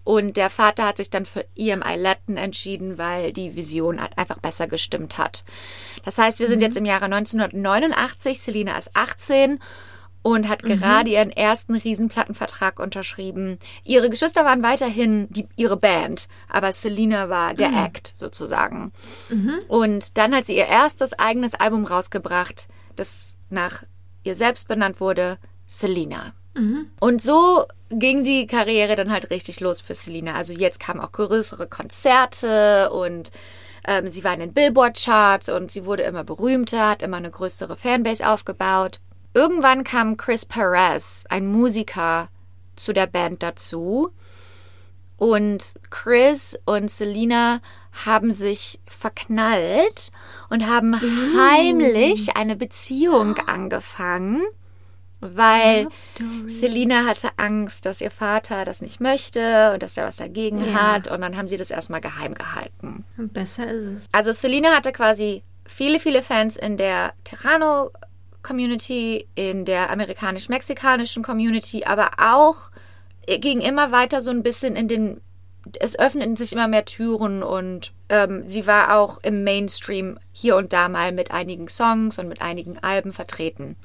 Und der Vater hat sich dann für EMI Latin entschieden, weil die Vision einfach besser gestimmt hat. Das heißt, wir sind jetzt im Jahre 1989. Selina ist 18 und hat gerade ihren ersten Riesenplattenvertrag unterschrieben. Ihre Geschwister waren weiterhin die, ihre Band, aber Selina war der Act sozusagen. Und dann hat sie ihr erstes eigenes Album rausgebracht, das nach ihr selbst benannt wurde, Selina. Und so ging die Karriere dann halt richtig los für Selena. Also jetzt kamen auch größere Konzerte und ähm, sie war in den Billboard-Charts und sie wurde immer berühmter, hat immer eine größere Fanbase aufgebaut. Irgendwann kam Chris Perez, ein Musiker, zu der Band dazu. Und Chris und Selena haben sich verknallt und haben heimlich eine Beziehung angefangen, weil. Selina hatte Angst, dass ihr Vater das nicht möchte und dass er was dagegen Ja. hat. Und dann haben sie das erstmal geheim gehalten. Besser ist es. Also Selena hatte quasi viele, viele Fans in der Terrano-Community, in der amerikanisch-mexikanischen Community, aber auch ging immer weiter so ein bisschen in den, es öffneten sich immer mehr Türen und ähm, sie war auch im Mainstream hier und da mal mit einigen Songs und mit einigen Alben vertreten.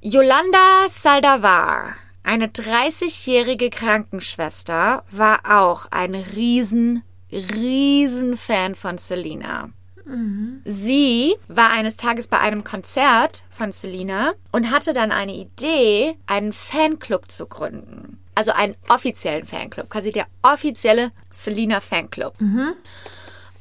Yolanda Saldavar, eine 30-jährige Krankenschwester, war auch ein riesen, riesen Fan von Selena. Sie war eines Tages bei einem Konzert von Selena und hatte dann eine Idee, einen Fanclub zu gründen. Also einen offiziellen Fanclub, quasi der offizielle Selena Fanclub.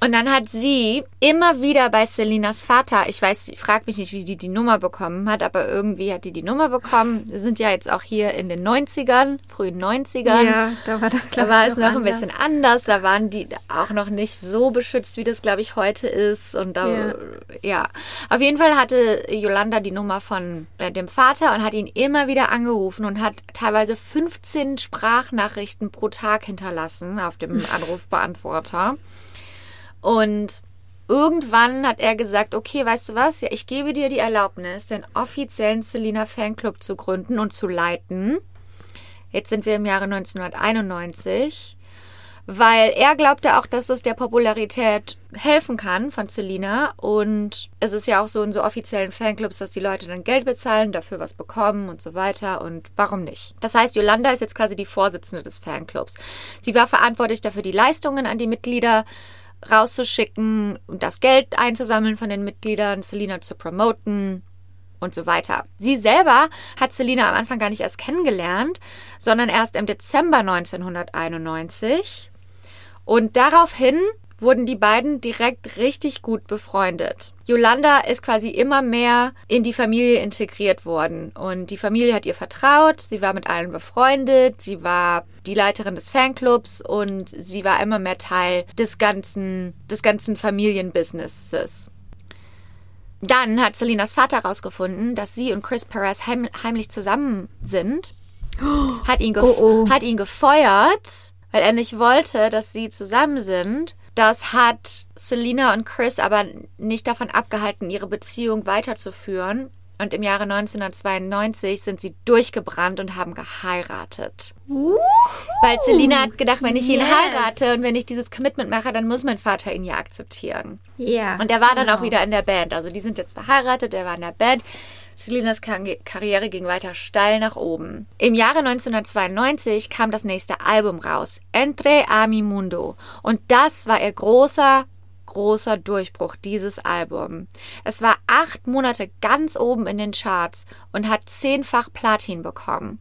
Und dann hat sie immer wieder bei Selinas Vater, ich weiß, ich frag mich nicht, wie die die Nummer bekommen hat, aber irgendwie hat die die Nummer bekommen. Wir sind ja jetzt auch hier in den 90ern, frühen 90ern. Ja, da war das, Da war es noch ein anders. bisschen anders. Da waren die auch noch nicht so beschützt, wie das, glaube ich, heute ist. Und da, ja. Ja. Auf jeden Fall hatte Yolanda die Nummer von äh, dem Vater und hat ihn immer wieder angerufen und hat teilweise 15 Sprachnachrichten pro Tag hinterlassen auf dem Anrufbeantworter. Und irgendwann hat er gesagt, okay, weißt du was? Ja, ich gebe dir die Erlaubnis, den offiziellen Selina Fanclub zu gründen und zu leiten. Jetzt sind wir im Jahre 1991, weil er glaubte auch, dass es der Popularität helfen kann von Selina. Und es ist ja auch so in so offiziellen Fanclubs, dass die Leute dann Geld bezahlen, dafür was bekommen und so weiter. Und warum nicht? Das heißt, Yolanda ist jetzt quasi die Vorsitzende des Fanclubs. Sie war verantwortlich dafür, die Leistungen an die Mitglieder rauszuschicken, das Geld einzusammeln von den Mitgliedern, Selina zu promoten und so weiter. Sie selber hat Selina am Anfang gar nicht erst kennengelernt, sondern erst im Dezember 1991. Und daraufhin wurden die beiden direkt richtig gut befreundet. Yolanda ist quasi immer mehr in die Familie integriert worden und die Familie hat ihr vertraut, sie war mit allen befreundet, sie war die Leiterin des Fanclubs und sie war immer mehr Teil des ganzen, des ganzen Familienbusinesses. Dann hat Selinas Vater herausgefunden, dass sie und Chris Perez heim, heimlich zusammen sind. Hat ihn, Oh, oh. hat ihn gefeuert, weil er nicht wollte, dass sie zusammen sind. Das hat Selina und Chris aber nicht davon abgehalten, ihre Beziehung weiterzuführen. Und im Jahre 1992 sind sie durchgebrannt und haben geheiratet. Weil Selina hat gedacht, wenn ich ihn Yes. heirate und wenn ich dieses Commitment mache, dann muss mein Vater ihn ja akzeptieren. Ja. Und er war dann auch genau. wieder in der Band. Also die sind jetzt verheiratet, er war in der Band. Selinas Kar- Karriere ging weiter steil nach oben. Im Jahre 1992 kam das nächste Album raus, Entre a mi Mundo. Und das war ihr großer, großer Durchbruch, dieses Album. Es war acht Monate ganz oben in den Charts und hat zehnfach Platin bekommen.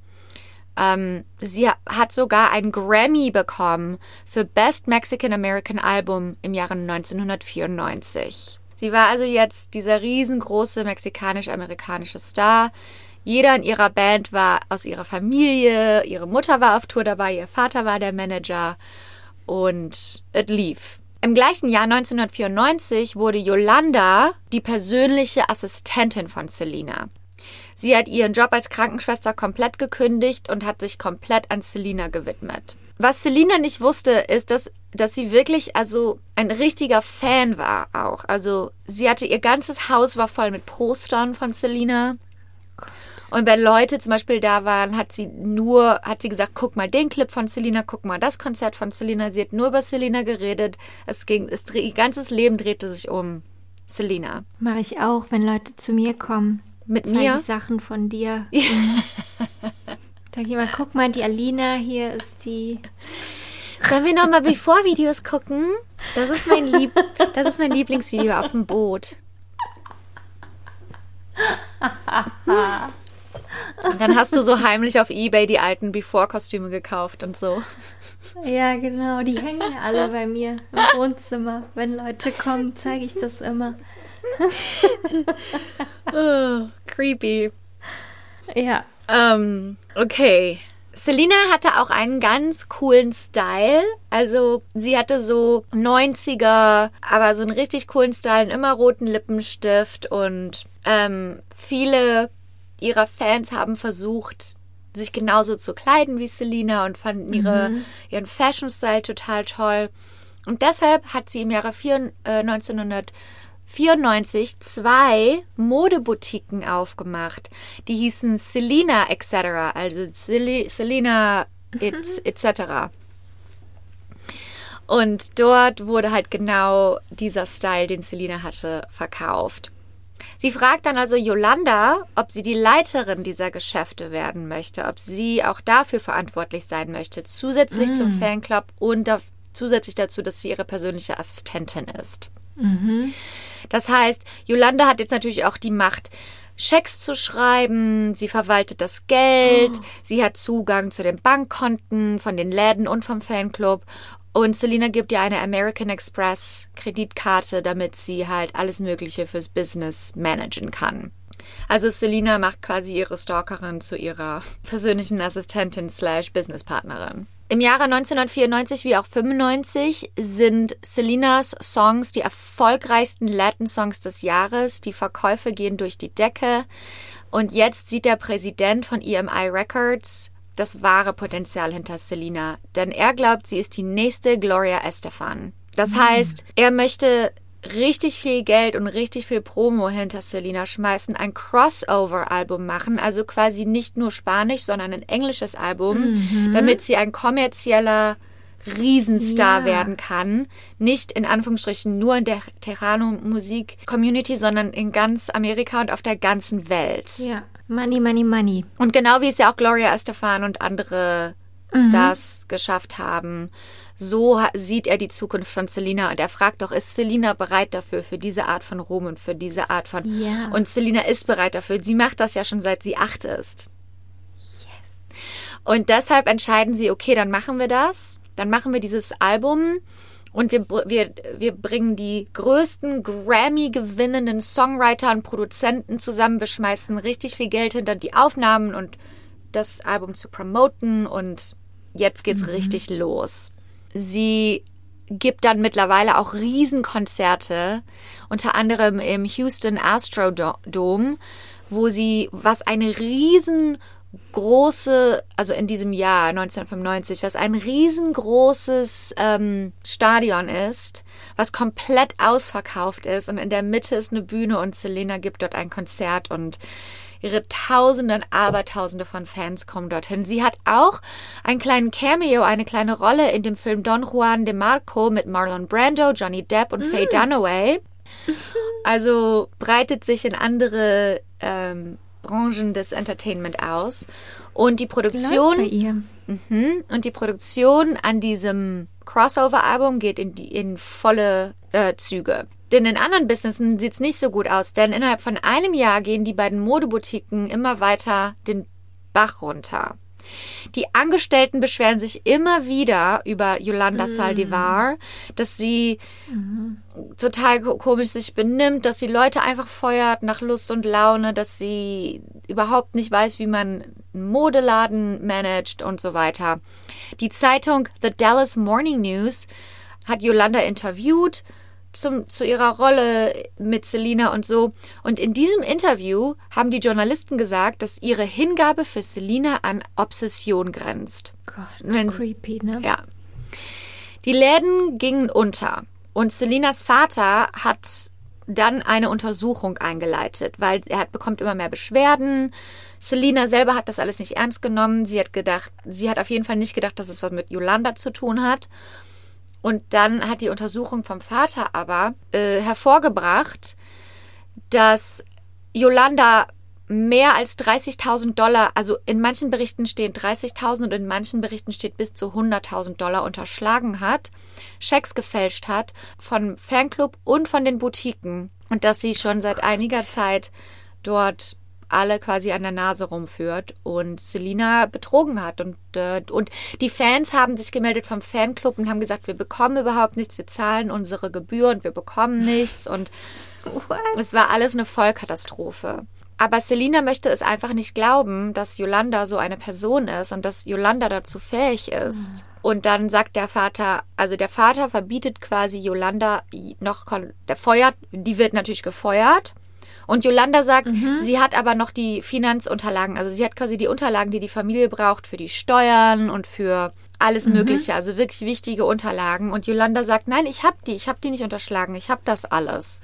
Ähm, sie hat sogar einen Grammy bekommen für Best Mexican American Album im Jahre 1994. Sie war also jetzt dieser riesengroße mexikanisch-amerikanische Star. Jeder in ihrer Band war aus ihrer Familie, ihre Mutter war auf Tour dabei, ihr Vater war der Manager und es lief. Im gleichen Jahr 1994 wurde Yolanda die persönliche Assistentin von Selena. Sie hat ihren Job als Krankenschwester komplett gekündigt und hat sich komplett an Selina gewidmet. Was Selina nicht wusste, ist, dass, dass sie wirklich also ein richtiger Fan war auch. Also sie hatte ihr ganzes Haus war voll mit Postern von Selina. Und wenn Leute zum Beispiel da waren, hat sie nur, hat sie gesagt, guck mal den Clip von Selina, guck mal das Konzert von Selina. Sie hat nur über Selina geredet. Es ging, es, ihr ganzes Leben drehte sich um Selina. Mache ich auch, wenn Leute zu mir kommen. Mit Zeige mir? ich Sachen von dir. Mhm. Sag ich mal, guck mal, die Alina, hier ist die. Sollen wir nochmal Before-Videos gucken? Das ist mein Lieb, das ist mein Lieblingsvideo auf dem Boot. Und dann hast du so heimlich auf Ebay die alten Before-Kostüme gekauft und so. Ja, genau. Die hängen ja alle bei mir im Wohnzimmer. Wenn Leute kommen, zeige ich das immer. oh, creepy. Ja. Ähm, okay. Selina hatte auch einen ganz coolen Style. Also sie hatte so 90er, aber so einen richtig coolen Style, einen immer roten Lippenstift und ähm, viele ihrer Fans haben versucht, sich genauso zu kleiden wie Selina und fanden ihre, Mhm. ihren Fashion-Style total toll. Und deshalb hat sie im Jahre vier, äh, 1994 zwei Modeboutiquen aufgemacht. Die hießen Selina etc., also Seli- Selina et- etc. Und dort wurde halt genau dieser Style, den Selina hatte, verkauft. Sie fragt dann also Yolanda, ob sie die Leiterin dieser Geschäfte werden möchte, ob sie auch dafür verantwortlich sein möchte, zusätzlich zum Fanclub und da, zusätzlich dazu, dass sie ihre persönliche Assistentin ist. Das heißt, Yolanda hat jetzt natürlich auch die Macht, Schecks zu schreiben, sie verwaltet das Geld, sie hat Zugang zu den Bankkonten von den Läden und vom Fanclub und Selina gibt ihr eine American Express Kreditkarte, damit sie halt alles Mögliche fürs Business managen kann. Also Selina macht quasi ihre Stalkerin zu ihrer persönlichen Assistentin slash Businesspartnerin. Im Jahre 1994 wie auch 95 sind Selinas Songs die erfolgreichsten Latin-Songs des Jahres. Die Verkäufe gehen durch die Decke. Und jetzt sieht der Präsident von EMI Records das wahre Potenzial hinter Selena. Denn er glaubt, sie ist die nächste Gloria Estefan. Das heißt, er möchte richtig viel Geld und richtig viel Promo hinter Selena schmeißen, ein Crossover-Album machen, also quasi nicht nur Spanisch, sondern ein englisches Album, damit sie ein kommerzieller Riesenstar Ja. werden kann. Nicht in Anführungsstrichen nur in der Terrano-Musik-Community, sondern in ganz Amerika und auf der ganzen Welt. Ja. Money, money, money. Und genau wie es ja auch Gloria Estefan und andere Stars geschafft haben, so sieht er die Zukunft von Selena und er fragt doch, ist Selena bereit dafür, für diese Art von Ruhm und für diese Art von... Ja. Und Selena ist bereit dafür. Sie macht das ja schon seit sie acht ist. Und deshalb entscheiden sie, okay, dann machen wir das. Dann machen wir dieses Album und wir, wir, wir bringen die größten Grammy-gewinnenden Songwriter und Produzenten zusammen. Wir schmeißen richtig viel Geld hinter die Aufnahmen und das Album zu promoten und jetzt geht's richtig los. Sie gibt dann mittlerweile auch Riesenkonzerte, unter anderem im Houston Astrodome, wo sie, was eine riesengroße, also in diesem Jahr 1995, was ein riesengroßes ähm, Stadion ist, was komplett ausverkauft ist und in der Mitte ist eine Bühne und Selena gibt dort ein Konzert und Ihre Tausenden, Abertausende von Fans kommen dorthin. Sie hat auch einen kleinen Cameo, eine kleine Rolle in dem Film Don Juan de Marco mit Marlon Brando, Johnny Depp und Faye Dunaway. Also breitet sich in andere ähm, Branchen des Entertainment aus. Und die Produktion. Mhm. Und die Produktion an diesem Crossover-Album geht in, die, in volle äh, Züge. Denn in anderen Businessen sieht es nicht so gut aus, denn innerhalb von einem Jahr gehen die beiden Modeboutiquen immer weiter den Bach runter. Die Angestellten beschweren sich immer wieder über Yolanda Saldivar, dass sie total ko- komisch sich benimmt, dass sie Leute einfach feuert nach Lust und Laune, dass sie überhaupt nicht weiß, wie man einen Modeladen managt und so weiter. Die Zeitung The Dallas Morning News hat Yolanda interviewt zum, zu ihrer Rolle mit Selina und so. Und in diesem Interview haben die Journalisten gesagt, dass ihre Hingabe für Selina an Obsession grenzt. Gott, Wenn- creepy, ne? Ja. Die Läden gingen unter und Selinas Vater hat dann eine Untersuchung eingeleitet, weil er hat, bekommt immer mehr Beschwerden. Selina selber hat das alles nicht ernst genommen. Sie hat gedacht, sie hat auf jeden Fall nicht gedacht, dass es was mit Yolanda zu tun hat. Und dann hat die Untersuchung vom Vater aber äh, hervorgebracht, dass Yolanda mehr als 30.000 Dollar, also in manchen Berichten stehen 30.000 und in manchen Berichten steht bis zu 100.000 Dollar unterschlagen hat, Schecks gefälscht hat von Fanclub und von den Boutiquen. Und dass sie schon seit einiger Zeit dort alle quasi an der Nase rumführt und Selina betrogen hat. Und, äh, und die Fans haben sich gemeldet vom Fanclub und haben gesagt, wir bekommen überhaupt nichts, wir zahlen unsere Gebühr und wir bekommen nichts. Und What? es war alles eine Vollkatastrophe. Aber Selina möchte es einfach nicht glauben, dass Yolanda so eine Person ist und dass Yolanda dazu fähig ist. Und dann sagt der Vater, also der Vater verbietet quasi Yolanda noch, der feuert, die wird natürlich gefeuert. Und Yolanda sagt, sie hat aber noch die Finanzunterlagen, also sie hat quasi die Unterlagen, die die Familie braucht für die Steuern und für alles Mögliche, also wirklich wichtige Unterlagen. Und Yolanda sagt, nein, ich hab die, ich hab die nicht unterschlagen, ich hab das alles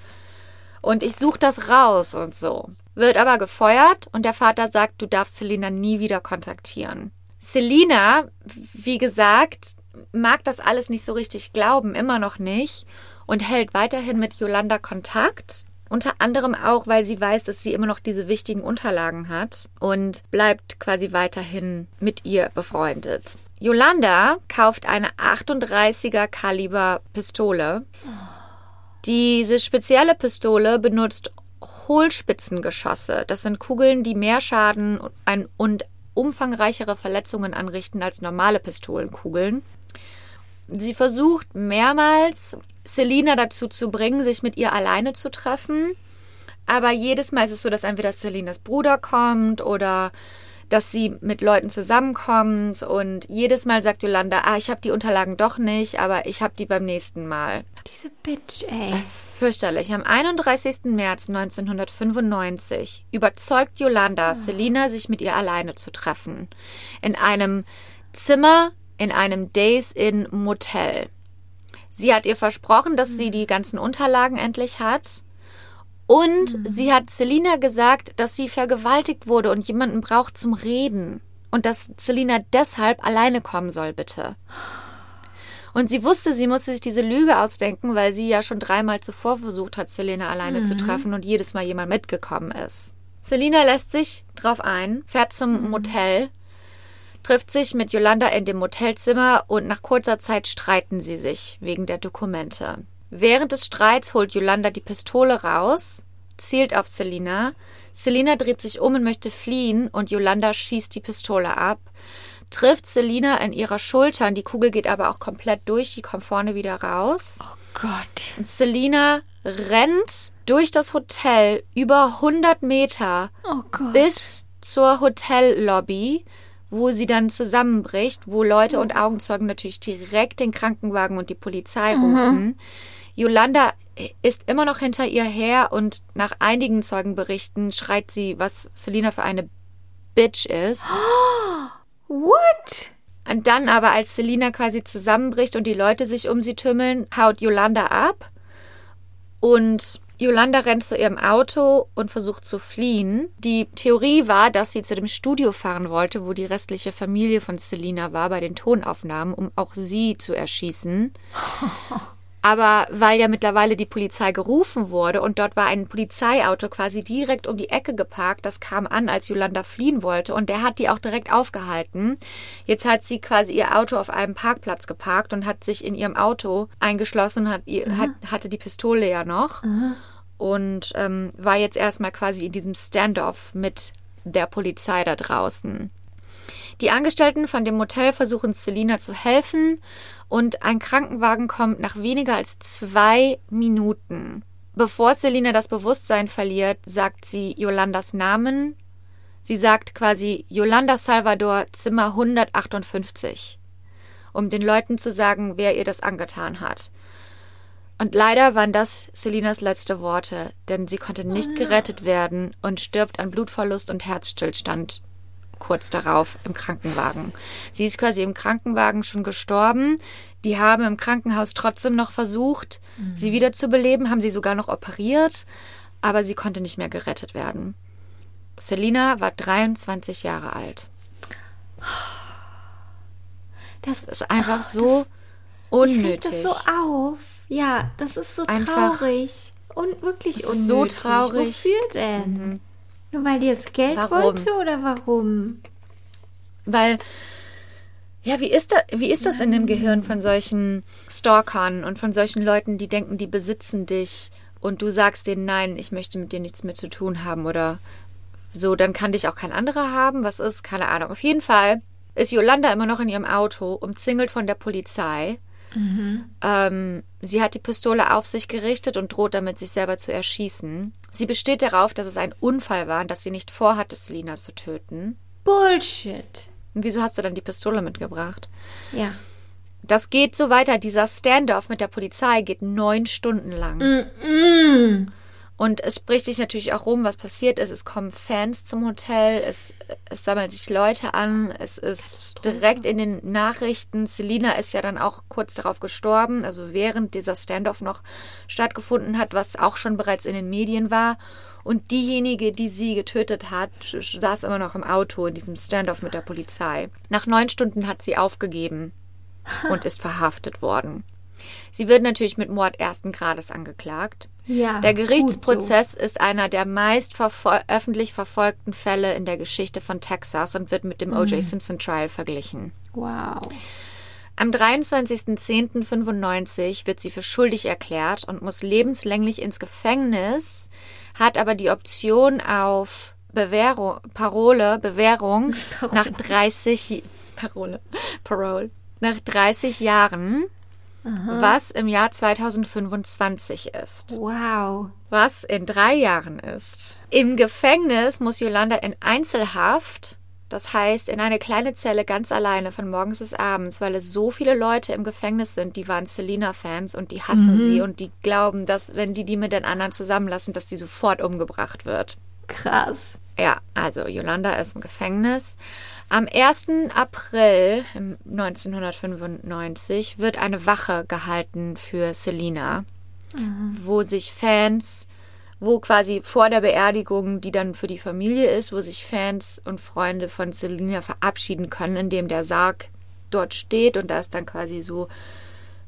und ich suche das raus und so. Wird aber gefeuert und der Vater sagt, du darfst Selina nie wieder kontaktieren. Selina, wie gesagt, mag das alles nicht so richtig glauben, immer noch nicht und hält weiterhin mit Yolanda Kontakt. Unter anderem auch, weil sie weiß, dass sie immer noch diese wichtigen Unterlagen hat und bleibt quasi weiterhin mit ihr befreundet. Yolanda kauft eine 38er Kaliber Pistole diese spezielle Pistole benutzt Hohlspitzengeschosse. Das sind Kugeln, die mehr Schaden und, umfangreichere Verletzungen anrichten als normale Pistolenkugeln. Sie versucht mehrmals, Selina dazu zu bringen, sich mit ihr alleine zu treffen. Aber jedes Mal ist es so, dass entweder Selinas Bruder kommt oder dass sie mit Leuten zusammenkommt. Und jedes Mal sagt Yolanda, ah, ich habe die Unterlagen doch nicht, aber ich habe die beim nächsten Mal. Diese Bitch, ey. Fürchterlich. Am 31. März 1995 überzeugt Yolanda, Selina sich mit ihr alleine zu treffen. In einem Zimmer in einem Days Inn Motel. Sie hat ihr versprochen, dass sie die ganzen Unterlagen endlich hat. Und sie hat Selina gesagt, dass sie vergewaltigt wurde und jemanden braucht zum Reden. Und dass Selina deshalb alleine kommen soll, bitte. Und sie wusste, sie musste sich diese Lüge ausdenken, weil sie ja schon dreimal zuvor versucht hat, Selena alleine zu treffen und jedes Mal jemand mitgekommen ist. Selina lässt sich drauf ein, fährt zum Motel, trifft sich mit Yolanda in dem Motelzimmer und nach kurzer Zeit streiten sie sich wegen der Dokumente. Während des Streits holt Yolanda die Pistole raus, zielt auf Selina. Selina dreht sich um und möchte fliehen und Yolanda schießt die Pistole ab trifft Selina in ihrer Schulter und die Kugel geht aber auch komplett durch, die kommt vorne wieder raus. Oh Gott. Und Selina rennt durch das Hotel über 100 Meter Oh bis zur Hotellobby, wo sie dann zusammenbricht, wo Leute und Augenzeugen natürlich direkt den Krankenwagen und die Polizei rufen. Yolanda ist immer noch hinter ihr her und nach einigen Zeugenberichten schreit sie, was Selina für eine Bitch ist. What? Und dann aber, als Selina quasi zusammenbricht und die Leute sich um sie tümmeln, haut Yolanda ab. Und Yolanda rennt zu ihrem Auto und versucht zu fliehen. Die Theorie war, dass sie zu dem Studio fahren wollte, wo die restliche Familie von Selina war bei den Tonaufnahmen, um auch sie zu erschießen. Aber weil ja mittlerweile die Polizei gerufen wurde und dort war ein Polizeiauto quasi direkt um die Ecke geparkt, das kam an, als Yolanda fliehen wollte und der hat die auch direkt aufgehalten. Jetzt hat sie quasi ihr Auto auf einem Parkplatz geparkt und hat sich in ihrem Auto eingeschlossen, hat, ihr- hat, hatte die Pistole ja noch und ähm, war jetzt erstmal quasi in diesem Standoff mit der Polizei da draußen. Die Angestellten von dem Motel versuchen Selina zu helfen und ein Krankenwagen kommt nach weniger als zwei Minuten. Bevor Selina das Bewusstsein verliert, sagt sie Yolandas Namen. Sie sagt quasi Yolanda Salvador Zimmer 158, um den Leuten zu sagen, wer ihr das angetan hat. Und leider waren das Selinas letzte Worte, denn sie konnte nicht gerettet werden und stirbt an Blutverlust und Herzstillstand kurz darauf im Krankenwagen. Sie ist quasi im Krankenwagen schon gestorben. Die haben im Krankenhaus trotzdem noch versucht, sie wiederzubeleben, haben sie sogar noch operiert, aber sie konnte nicht mehr gerettet werden. Selina war 23 Jahre alt. Das ist einfach Oh, so das, ich unnötig. das so auf. Ja, das ist so Einfach- traurig. Und wirklich unnötig. so traurig. Wofür denn? Nur weil die das Geld Warum? wollte oder warum? Weil, ja, wie ist, da, wie ist das in dem Gehirn von solchen Stalkern und von solchen Leuten, die denken, die besitzen dich und du sagst denen, nein, ich möchte mit dir nichts mehr zu tun haben oder So, dann kann dich auch kein anderer haben. Was ist? Keine Ahnung. Auf jeden Fall ist Yolanda immer noch in ihrem Auto, umzingelt von der Polizei. Ähm, sie hat die Pistole auf sich gerichtet und droht damit, sich selber zu erschießen. Sie besteht darauf, dass es ein Unfall war und dass sie nicht vorhatte, Selina zu töten. Bullshit. Und wieso hast du dann die Pistole mitgebracht? Ja. Das geht so weiter. Dieser Standoff mit der Polizei geht neun Stunden lang. Mm-mm. Und es spricht sich natürlich auch rum, was passiert ist. Es kommen Fans zum Hotel, es, es sammeln sich Leute an, es ist direkt in den Nachrichten. Selina ist ja dann auch kurz darauf gestorben, also während dieser Standoff noch stattgefunden hat, was auch schon bereits in den Medien war. Und diejenige, die sie getötet hat, saß immer noch im Auto in diesem Standoff mit der Polizei. Nach neun Stunden hat sie aufgegeben und ist verhaftet worden. Sie wird natürlich mit Mord ersten Grades angeklagt. Ja. Der Gerichtsprozess ist einer der meist verfol öffentlich verfolgten Fälle in der Geschichte von Texas und wird mit dem O.J. Simpson Trial verglichen. So. Wow. Am 23.10.95 wird sie für schuldig erklärt und muss lebenslänglich ins Gefängnis, hat aber die Option auf Bewährung, Parole, Bewährung nach 30 Parole, Parole, nach 30 Jahren, was im Jahr 2025 ist Wow. was in drei Jahren ist. Im Gefängnis muss Yolanda in Einzelhaft, das heißt in eine kleine Zelle ganz alleine von morgens bis abends, weil es so viele Leute im Gefängnis sind, die waren Selena-Fans und die hassen sie und die glauben, dass wenn die die mit den anderen zusammenlassen, dass die sofort umgebracht wird. Krass. Ja, also Yolanda ist im Gefängnis. Am 1. April 1995 wird eine Wache gehalten für Selina, wo sich Fans, wo quasi vor der Beerdigung, die dann für die Familie ist, wo sich Fans und Freunde von Selina verabschieden können, indem der Sarg dort steht und da ist dann quasi so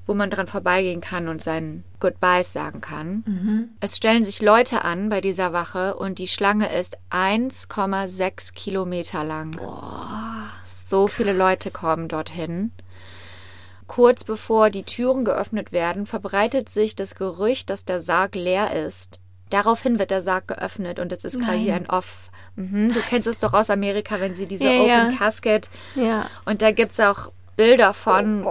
wo man dran vorbeigehen kann und seinen Goodbyes sagen kann. Es stellen sich Leute an bei dieser Wache und die Schlange ist 1,6 Kilometer lang. so viele Leute kommen dorthin. Kurz bevor die Türen geöffnet werden, verbreitet sich das Gerücht, dass der Sarg leer ist. Daraufhin wird der Sarg geöffnet und es ist quasi Nein. ein Off. Mhm, du kennst es doch aus Amerika, wenn sie diese Ja, Open ja. Casket Ja. und da gibt es auch Bilder von,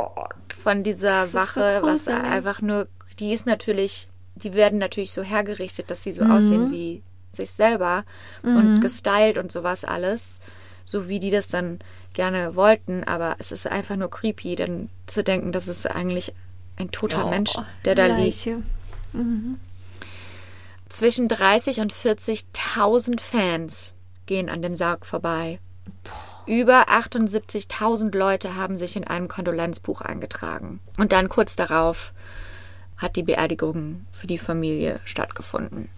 von dieser Wache, so was einfach nur, die ist natürlich, die werden natürlich so hergerichtet, dass sie so Mhm. aussehen wie sich selber und gestylt und sowas alles, so wie die das dann gerne wollten, aber es ist einfach nur creepy, dann zu denken, das ist eigentlich ein toter Oh, Mensch, der da liegt. Leiche. Zwischen 30 und 40.000 Fans gehen an dem Sarg vorbei. Über 78.000 Leute haben sich in einem Kondolenzbuch eingetragen. Und dann kurz darauf hat die Beerdigung für die Familie stattgefunden.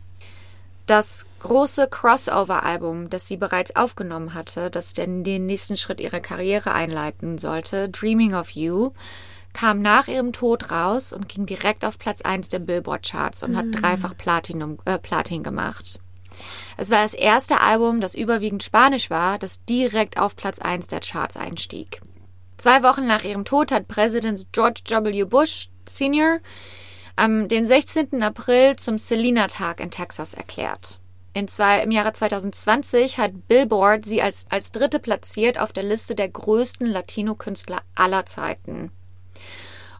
Das große Crossover-Album, das sie bereits aufgenommen hatte, das den, nächsten Schritt ihrer Karriere einleiten sollte, Dreaming of You, kam nach ihrem Tod raus und ging direkt auf Platz 1 der Billboard-Charts und hat dreifach Platinum, äh, Platin gemacht. Es war das erste Album, das überwiegend Spanisch war, das direkt auf Platz 1 der Charts einstieg. Zwei Wochen nach ihrem Tod hat Präsident George W. Bush Sr. am den 16. April zum Selena-Tag in Texas erklärt. In zwei, Im Jahre 2020 hat Billboard sie als, als dritte platziert auf der Liste der größten Latino-Künstler aller Zeiten.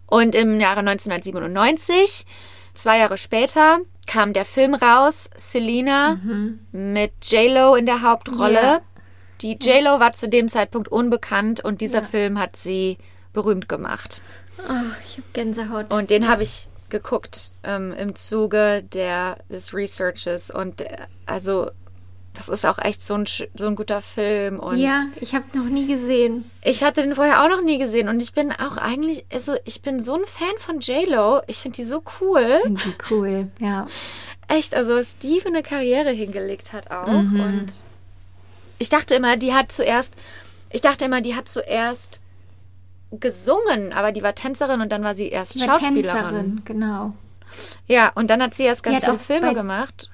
Und im Jahre 1997, zwei Jahre später, kam der Film raus, Selena mit J-Lo in der Hauptrolle. Ja. Die J-Lo war zu dem Zeitpunkt unbekannt und dieser Film hat sie berühmt gemacht. Oh, ich habe Gänsehaut. Und den habe ich geguckt ähm, im Zuge der, des Researches. Und äh, also, das ist auch echt so ein, so ein guter Film. Und ja, ich habe noch nie gesehen. ich hatte den vorher auch noch nie gesehen. Und ich bin auch eigentlich, also ich bin so ein Fan von J-Lo. Ich finde die so cool. Finde die cool. Ja. Echt, also was die für eine Karriere hingelegt hat auch. Und ich dachte immer, die hat zuerst, ich dachte immer, die hat zuerst gesungen, aber die war Tänzerin und dann war sie erst Die Schauspielerin. Tänzerin, genau. Ja, und dann hat sie erst ganz viele Filme gemacht.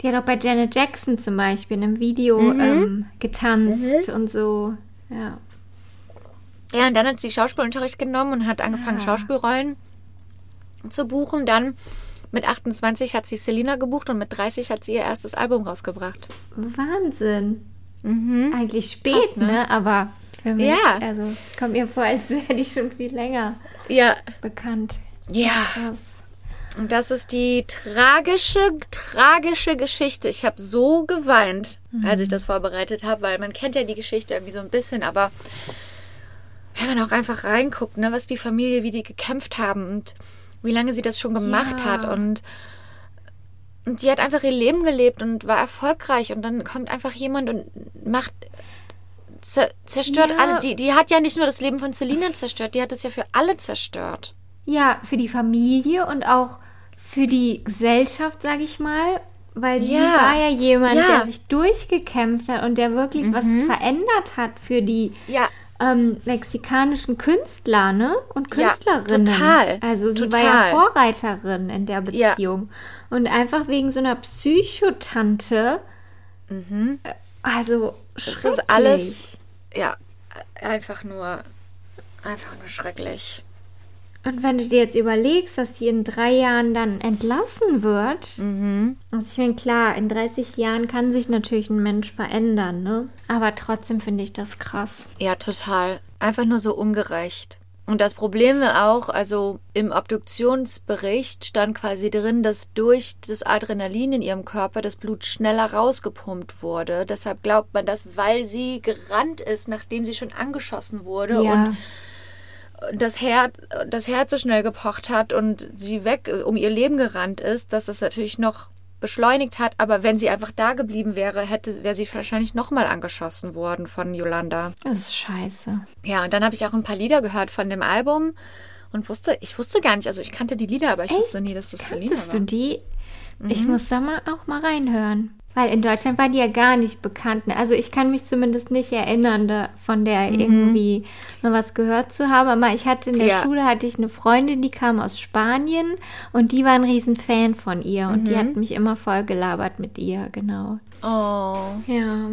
Die hat auch bei Janet Jackson zum Beispiel in einem Video Mhm. ähm, getanzt und so. Ja. Ja, und dann hat sie Schauspielunterricht genommen und hat angefangen, Ah. Schauspielrollen zu buchen. Dann mit 28 hat sie Selena gebucht und mit 30 hat sie ihr erstes Album rausgebracht. Wahnsinn. Mhm. Eigentlich spät, Krass, ne? ne? Aber für mich, Ja. also es kommt mir vor, als wäre die schon viel länger Ja. bekannt. Ja. Krass. Und das ist die tragische, tragische Geschichte. Ich habe so geweint, als ich das vorbereitet habe, weil man kennt ja die Geschichte irgendwie so ein bisschen, aber wenn man auch einfach reinguckt, ne, was die Familie, wie die gekämpft haben und wie lange sie das schon gemacht Ja. hat und und die hat einfach ihr Leben gelebt und war erfolgreich und dann kommt einfach jemand und macht zer zerstört Ja. alle. Die, die hat ja nicht nur das Leben von Selina zerstört, die hat es ja für alle zerstört. Ja, für die Familie und auch für die Gesellschaft, sag ich mal. Weil sie Ja. war ja jemand, Ja. Mhm. der sich durchgekämpft hat und der wirklich was verändert hat für die Ja, ähm, mexikanischen Künstler, ne? Und Ja, Künstlerinnen. total. Also sie war Total. ja Vorreiterin in der. Beziehung. Und einfach wegen so einer Psychotante. äh, Also Mhm. Das schrecklich. ist alles, ja, einfach nur, einfach nur schrecklich. Und wenn du dir jetzt überlegst, dass sie in drei Jahren dann entlassen wird, Mhm. also ich meine, klar, in 30 Jahren kann sich natürlich ein Mensch verändern, ne? Aber trotzdem finde ich das krass. Ja, total. Einfach nur so ungerecht. Und das Problem war auch, also im Obduktionsbericht stand quasi drin, dass durch das Adrenalin in ihrem Körper das Blut schneller rausgepumpt wurde. Deshalb glaubt man das, weil sie gerannt ist, nachdem sie schon angeschossen wurde Ja, und das Herz, das Herz so schnell gepocht hat und sie weg äh, um ihr Leben gerannt ist, dass das natürlich noch beschleunigt hat. Aber wenn sie einfach da geblieben wäre, hätte, wäre sie wahrscheinlich nochmal angeschossen worden von Yolanda. das ist scheiße. Ja, und dann habe ich auch ein paar Lieder gehört von dem Album und wusste, ich wusste gar nicht, also ich kannte die Lieder, aber ich wusste nie, dass das Selena Kanntest du war. die? Ich Mhm. muss da mal auch mal reinhören. Weil in Deutschland war die ja gar nicht bekannt. ne? Also ich kann mich zumindest nicht erinnern, da, von der irgendwie mal was gehört zu haben. Aber ich hatte in der Mhm. Ja. Schule hatte ich eine Freundin, die kam aus Spanien und die war ein riesen Fan von ihr. Und die Mhm. hat mich immer voll gelabert mit ihr, genau. Oh. Ja.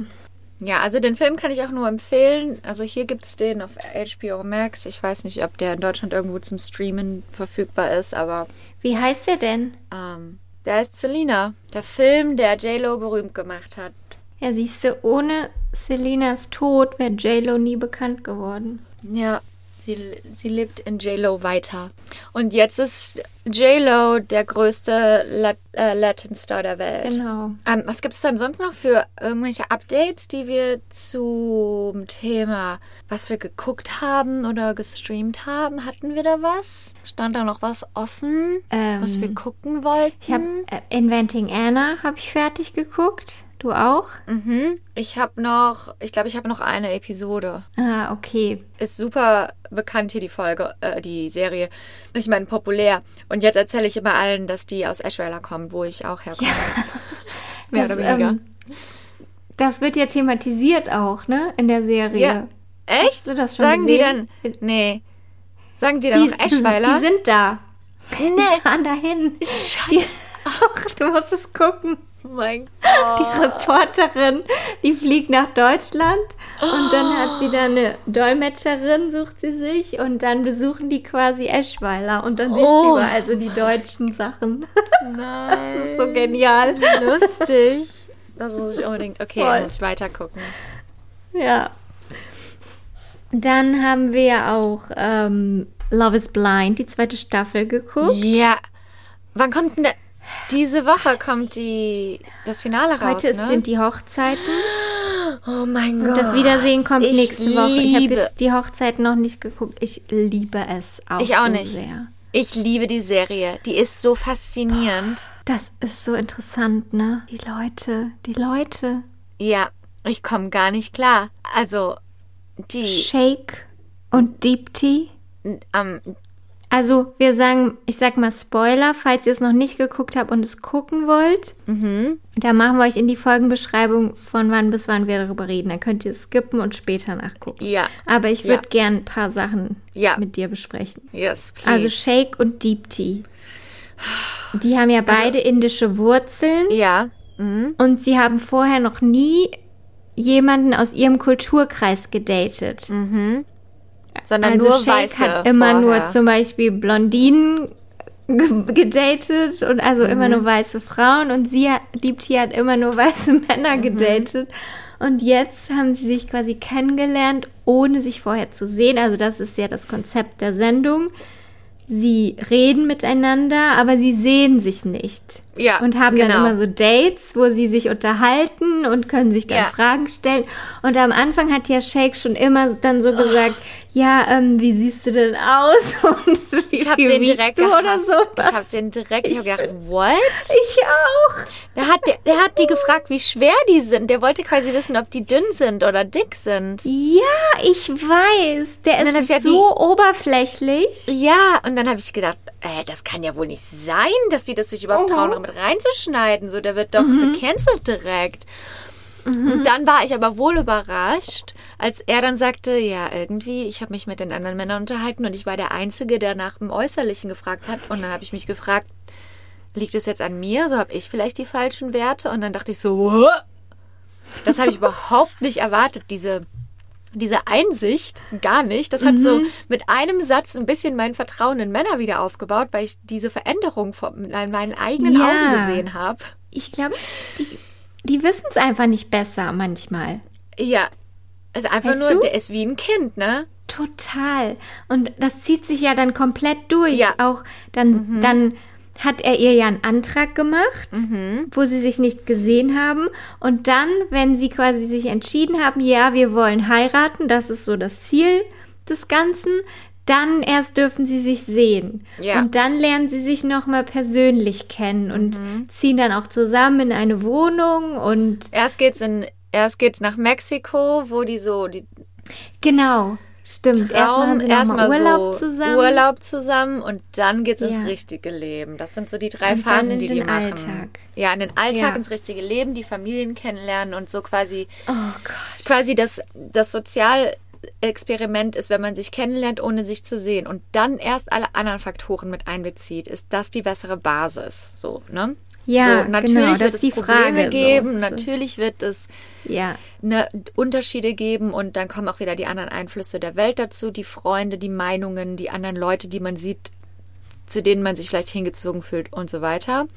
Ja, also den Film kann ich auch nur empfehlen. Also hier gibt es den auf HBO Max. Ich weiß nicht, ob der in Deutschland irgendwo zum Streamen verfügbar ist, aber Wie heißt der denn? ähm, der ist Selena. Der Film, der J-Lo berühmt gemacht hat. Ja, siehst du, ohne Selinas Tod wäre J-Lo nie bekannt geworden. Ja, sie, sie lebt in J-Lo weiter. Und jetzt ist J-Lo der größte Lat äh, Latin-Star der Welt. Genau. Ähm, was gibt es denn sonst noch für irgendwelche Updates, die wir zum Thema, was wir geguckt haben oder gestreamt haben? Hatten wir da was? Stand da noch was offen, Ähm, was wir gucken wollten? Ich habe äh, Inventing Anna habe ich fertig geguckt. Du auch? mhm. Ich habe noch, ich glaube, ich habe noch eine Episode. Ah, okay. Ist super bekannt hier die Folge, äh, die Serie. Ich meine, populär. Und jetzt erzähle ich immer allen, dass die aus Ashweiler kommen, wo ich auch herkomme. Mehr das, oder weniger. ähm, das wird ja thematisiert auch, ne? In der Serie. Ja. Echt? Sagen die gesehen? dann. Nee. Sagen die dann Die, noch Eschweiler? die sind da. nee. Die fahren dahin. Die, ach, du musst es gucken. Oh mein Die Gott. Reporterin, die fliegt nach Deutschland und dann hat sie da eine Dolmetscherin, sucht sie sich und dann besuchen die quasi Eschweiler und dann siehst du Oh. überall so die deutschen Sachen. Nein. Das ist so genial. Lustig. Das muss ich unbedingt. Okay, Voll. muss ich weiter gucken. Ja. Dann haben wir auch ähm, Love is Blind, die zweite Staffel geguckt. Ja. Wann kommt denn der? Diese Woche kommt die, das Finale raus, Heute ne? sind die Hochzeiten oh mein und Gott. das Wiedersehen kommt ich nächste Woche. Ich habe jetzt die Hochzeit noch nicht geguckt. Ich liebe es auch, Ich auch so nicht. sehr. Ich liebe die Serie. Die ist so faszinierend. Das ist so interessant, ne? Die Leute, die Leute. Ja, ich komme gar nicht klar. Also, die Shake und Deep Tea. ähm, Also, wir sagen, ich sag mal Spoiler, falls ihr es noch nicht geguckt habt und es gucken wollt. mhm. Da machen wir euch in die Folgenbeschreibung von wann bis wann wir darüber reden. Dann könnt ihr es skippen und später nachgucken. ja, Aber ich würde Ja. gern ein paar Sachen Ja. mit dir besprechen. yes, please. Also Shake und Deep Tea. Die haben ja beide indische Wurzeln ja, mhm. und sie haben vorher noch nie jemanden aus ihrem Kulturkreis gedatet. Sondern also nur Shake weiße hat immer vorher. nur zum Beispiel Blondinen ge- gedatet und also immer nur weiße Frauen und sie die Tia hat immer nur weiße Männer gedatet. Und jetzt haben sie sich quasi kennengelernt, ohne sich vorher zu sehen. Also das ist ja das Konzept der Sendung. Sie reden miteinander, aber sie sehen sich nicht. Ja, Und haben genau. dann immer so Dates, wo sie sich unterhalten und können sich dann Ja. Fragen stellen. Und am Anfang hat ja Shake schon immer dann so gesagt, ja, ähm, wie siehst du denn aus? Und wie Ich habe den direkt du gehasst. so? Ich habe den direkt, ich habe gedacht, what? Ich auch. Der hat, der, der hat die gefragt, wie schwer die sind. Der wollte quasi wissen, ob die dünn sind oder dick sind. Ja, ich weiß. Der ist gesagt, so oberflächlich. Ja, und dann habe ich gedacht, äh, das kann ja wohl nicht sein, dass die das sich überhaupt trauen, damit reinzuschneiden. So, der wird doch gecancelt direkt. Und dann war ich aber wohl überrascht, als er dann sagte, ja, irgendwie, ich habe mich mit den anderen Männern unterhalten und ich war der Einzige, der nach dem Äußerlichen gefragt hat. Und dann habe ich mich gefragt, liegt es jetzt an mir? So habe ich vielleicht die falschen Werte? Und dann dachte ich so, "Hä?" das habe ich überhaupt nicht erwartet, diese diese Einsicht gar nicht. Das hat so mit einem Satz ein bisschen mein Vertrauen in Männer wieder aufgebaut, weil ich diese Veränderung mit meinen eigenen Ja. Augen gesehen habe. Ich glaube, die, die wissen es einfach nicht besser manchmal. Ja, also einfach Weißt nur, du? der ist wie ein Kind, ne? Total. Und das zieht sich ja dann komplett durch. Ja. Auch dann, dann hat er ihr ja einen Antrag gemacht, wo sie sich nicht gesehen haben. Und dann, wenn sie quasi sich entschieden haben, ja, wir wollen heiraten, das ist so das Ziel des Ganzen, dann erst dürfen sie sich sehen. Ja. Und dann lernen sie sich nochmal persönlich kennen und ziehen dann auch zusammen in eine Wohnung und Erst geht's in erst geht's nach Mexiko, wo die so die genau, stimmt. Erst Traum erstmal Urlaub so zusammen. Urlaub zusammen und dann geht's ins Ja. richtige Leben. Das sind so die drei Und Phasen, in die die den machen. Alltag. Ja, in den Alltag, Ja. ins richtige Leben, die Familien kennenlernen und so quasi Oh quasi das, das Sozialexperiment ist, wenn man sich kennenlernt, ohne sich zu sehen und dann erst alle anderen Faktoren mit einbezieht, ist das die bessere Basis. So, ne? Ja, so, natürlich genau, wird es die Probleme Frage, so. geben, natürlich wird es Ja, ne, Unterschiede geben und dann kommen auch wieder die anderen Einflüsse der Welt dazu, die Freunde, die Meinungen, die anderen Leute, die man sieht, zu denen man sich vielleicht hingezogen fühlt und so weiter.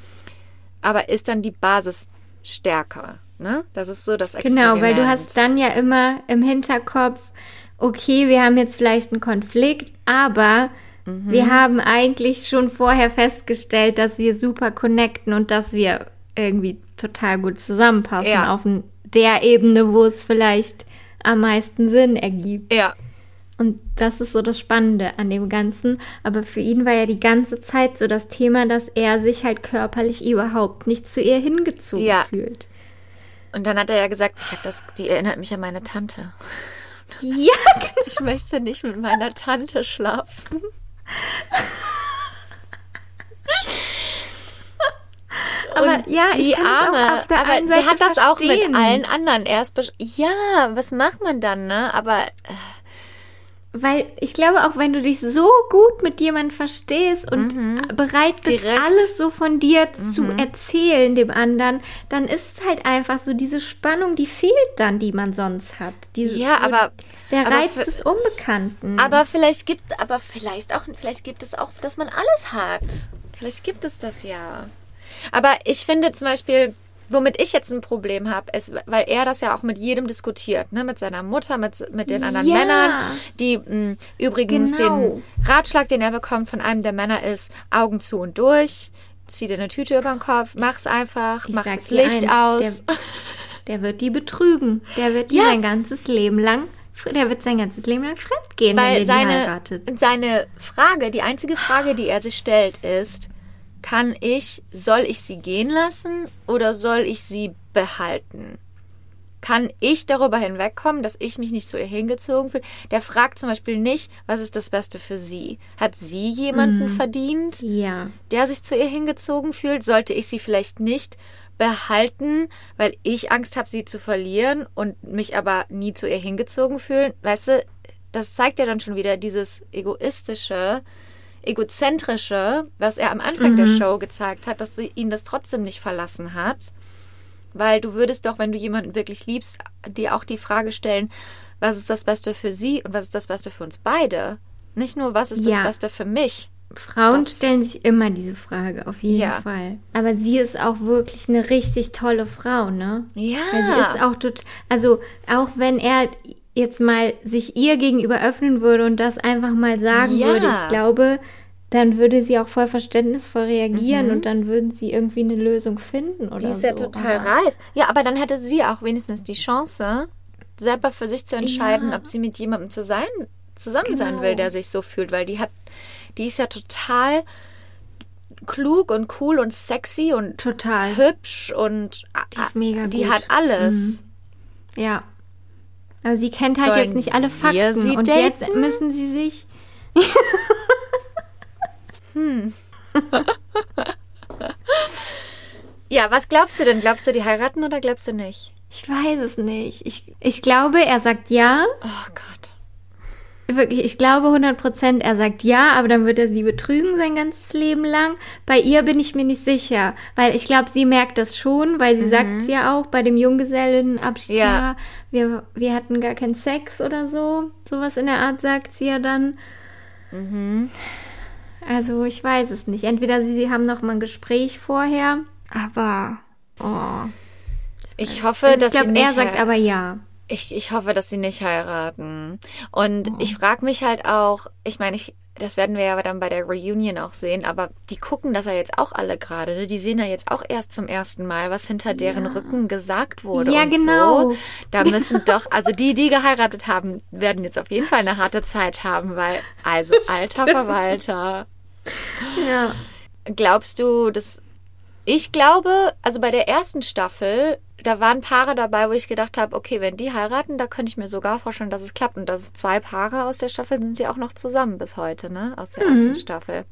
Aber ist dann die Basis stärker? Ne? Das ist so das Experiment. genau, weil du hast dann ja immer im Hinterkopf, okay, wir haben jetzt vielleicht einen Konflikt, aber Mhm. wir haben eigentlich schon vorher festgestellt, dass wir super connecten und dass wir irgendwie total gut zusammenpassen Ja. auf der Ebene, wo es vielleicht am meisten Sinn ergibt. Ja, Und das ist so das Spannende an dem Ganzen. Aber für ihn war ja die ganze Zeit so das Thema, dass er sich halt körperlich überhaupt nicht zu ihr hingezogen Ja. fühlt. und dann hat er ja gesagt, ich habe das, die erinnert mich an meine Tante. Ja, Ich möchte nicht mit meiner Tante schlafen. aber Und ja, ich die Arme, aber der hat das auch mit verstehen. allen anderen erst. Ja, was macht man dann, ne? Aber Weil ich glaube, auch wenn du dich so gut mit jemandem verstehst und bereit bist, Mhm. Direkt. Mhm. alles so von dir zu erzählen dem anderen, dann ist es halt einfach so diese Spannung, die fehlt dann, die man sonst hat. Diese, Ja, so aber- der aber Reiz des Unbekannten. Aber vielleicht gibt, aber vielleicht auch, vielleicht gibt es auch, dass man alles hat. Vielleicht gibt es das ja. Aber ich finde zum Beispiel, womit ich jetzt ein Problem habe, ist, weil er das ja auch mit jedem diskutiert, ne? mit seiner Mutter, mit, mit den anderen Ja. Männern, die mh, übrigens Genau. den Ratschlag, den er bekommt von einem der Männer ist, Augen zu und durch, zieh dir eine Tüte über den Kopf, mach's einfach, Ich mach das Licht eins, aus. Der, der wird die betrügen. Der wird die Ja. sein ganzes Leben lang, der wird sein ganzes Leben lang fremd gehen, wenn Weil er die seine, heiratet. seine Frage, die einzige Frage, die er sich stellt, ist, kann ich, soll ich sie gehen lassen oder soll ich sie behalten? Kann ich darüber hinwegkommen, dass ich mich nicht zu ihr hingezogen fühle? Der fragt zum Beispiel nicht, was ist das Beste für sie? Hat sie jemanden verdient, Ja. der sich zu ihr hingezogen fühlt? Sollte ich sie vielleicht nicht behalten, weil ich Angst habe, sie zu verlieren und mich aber nie zu ihr hingezogen fühlen? Weißt du, das zeigt ja dann schon wieder dieses egoistische, egozentrische, was er am Anfang der Show gezeigt hat, dass sie ihn das trotzdem nicht verlassen hat. Weil du würdest doch, wenn du jemanden wirklich liebst, dir auch die Frage stellen, was ist das Beste für sie und was ist das Beste für uns beide? Nicht nur, was ist Ja. das Beste für mich, Frauen Das- stellen sich immer diese Frage, auf jeden Ja. Fall. Aber sie ist auch wirklich eine richtig tolle Frau, ne? Ja. Weil sie ist auch total, also auch wenn er jetzt mal sich ihr gegenüber öffnen würde und das einfach mal sagen Ja. würde, ich glaube, dann würde sie auch voll verständnisvoll reagieren und dann würden sie irgendwie eine Lösung finden oder Mhm. Die ist so. ja total reif. Ja, aber dann hätte sie auch wenigstens die Chance, selber für sich zu entscheiden, Ja. ob sie mit jemandem zu sein, zusammen sein Genau. will, der sich so fühlt, weil die hat, die ist ja total klug und cool und sexy und Total. hübsch und Die ist mega die gut. hat alles. Ja. Aber sie kennt halt Sollen jetzt nicht alle Fakten. sie und jetzt daten? müssen sie sich. Ja, was glaubst du denn? Glaubst du, die heiraten oder glaubst du nicht? Ich weiß es nicht. Ich, ich glaube, er sagt ja. Oh Gott. Wirklich, ich glaube 100 Prozent, er sagt ja, aber dann wird er sie betrügen sein ganzes Leben lang. Bei ihr bin ich mir nicht sicher, weil ich glaube, sie merkt das schon, weil sie sagt ja auch bei dem Junggesellenabschied, Ja. wir, wir hatten gar keinen Sex oder so. Sowas in der Art sagt sie ja dann. Also ich weiß es nicht. Entweder sie, sie haben noch mal ein Gespräch vorher, aber oh. Ich hoffe, Also ich dass sie glaube, nicht er sagt aber ja. Ich, ich hoffe, dass sie nicht heiraten. Und Oh. ich frage mich halt auch, ich meine, ich, das werden wir ja dann bei der Reunion auch sehen, aber die gucken das ja jetzt auch alle gerade. Ne? Die sehen ja jetzt auch erst zum ersten Mal, was hinter deren Rücken gesagt wurde. Ja, und genau. So. Da müssen doch, also die, die geheiratet haben, werden jetzt auf jeden Fall eine harte Zeit haben, weil, also, alter Verwalter. Ja. Glaubst du, dass. Ich glaube, also bei der ersten Staffel, da waren Paare dabei, wo ich gedacht habe, okay, wenn die heiraten, da könnte ich mir sogar vorstellen, dass es klappt. Und dass zwei Paare aus der Staffel sind ja auch noch zusammen bis heute, ne? Aus der ersten Staffel.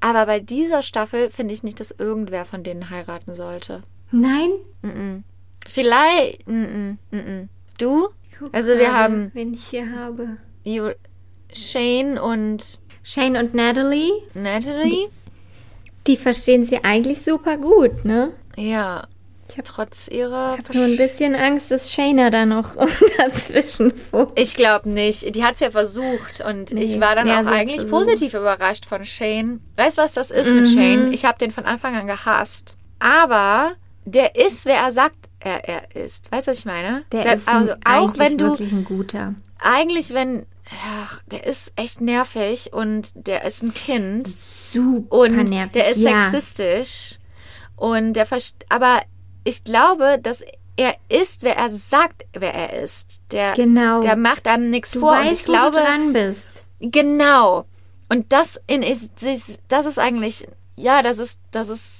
Aber bei dieser Staffel finde ich nicht, dass irgendwer von denen heiraten sollte. Nein? Vielleicht. Mm -mm, mm -mm. Du? Also wir haben wen ich hier habe. Shane und Shane und Natalie, Natalie. die verstehen sie eigentlich super gut, ne? Ja. Ich hab- Trotz ihrer. Ich habe nur ein bisschen Angst, dass Shayna da noch dazwischen funkt. Ich glaube nicht. Die hat es ja versucht und Nee. ich war dann Ja, auch eigentlich versucht. positiv überrascht von Shane. Weißt du, was das ist Mhm. mit Shane? Ich habe den von Anfang an gehasst. Aber der ist, wer er sagt, er, er ist. Weißt du, was ich meine? Der ist also, ein, auch eigentlich wenn du, wirklich ein guter. eigentlich wenn, ach, der ist echt nervig und der ist ein Kind Super und nervig. der ist ja. sexistisch und der aber ich glaube, dass er ist, wer er sagt, wer er ist. Der, Genau. der macht einem nichts Du vor. und weißt, ich wo glaube, du dran bist. Genau. Und das in ist, das ist eigentlich, ja, das ist, das ist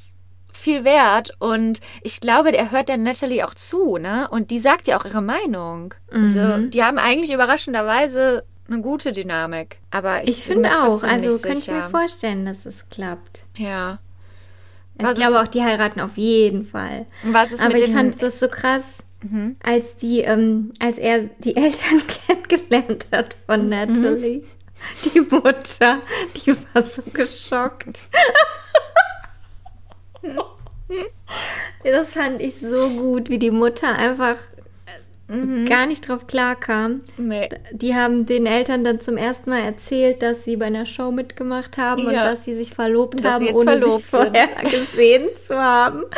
viel wert. Und ich glaube, er hört der Natalie auch zu, ne? Und die sagt ja auch ihre Meinung. Also, Mhm. die haben eigentlich überraschenderweise eine gute Dynamik. Aber ich, Ich finde auch. Also könnte ich mir vorstellen, dass es klappt. Ja. Ich Was glaube auch, die heiraten auf jeden Fall. Was ist Aber mit ich Mhm. fand das so krass, als die, ähm, als er die Eltern kennengelernt hat von Mhm. Natalie. Die Mutter, die war so geschockt. das fand ich so gut, wie die Mutter einfach Mhm. gar nicht drauf klarkam. Nee. Die haben den Eltern dann zum ersten Mal erzählt, dass sie bei einer Show mitgemacht haben und Ja. dass sie sich verlobt Dass haben, ohne verlobt sich vorher gesehen zu haben.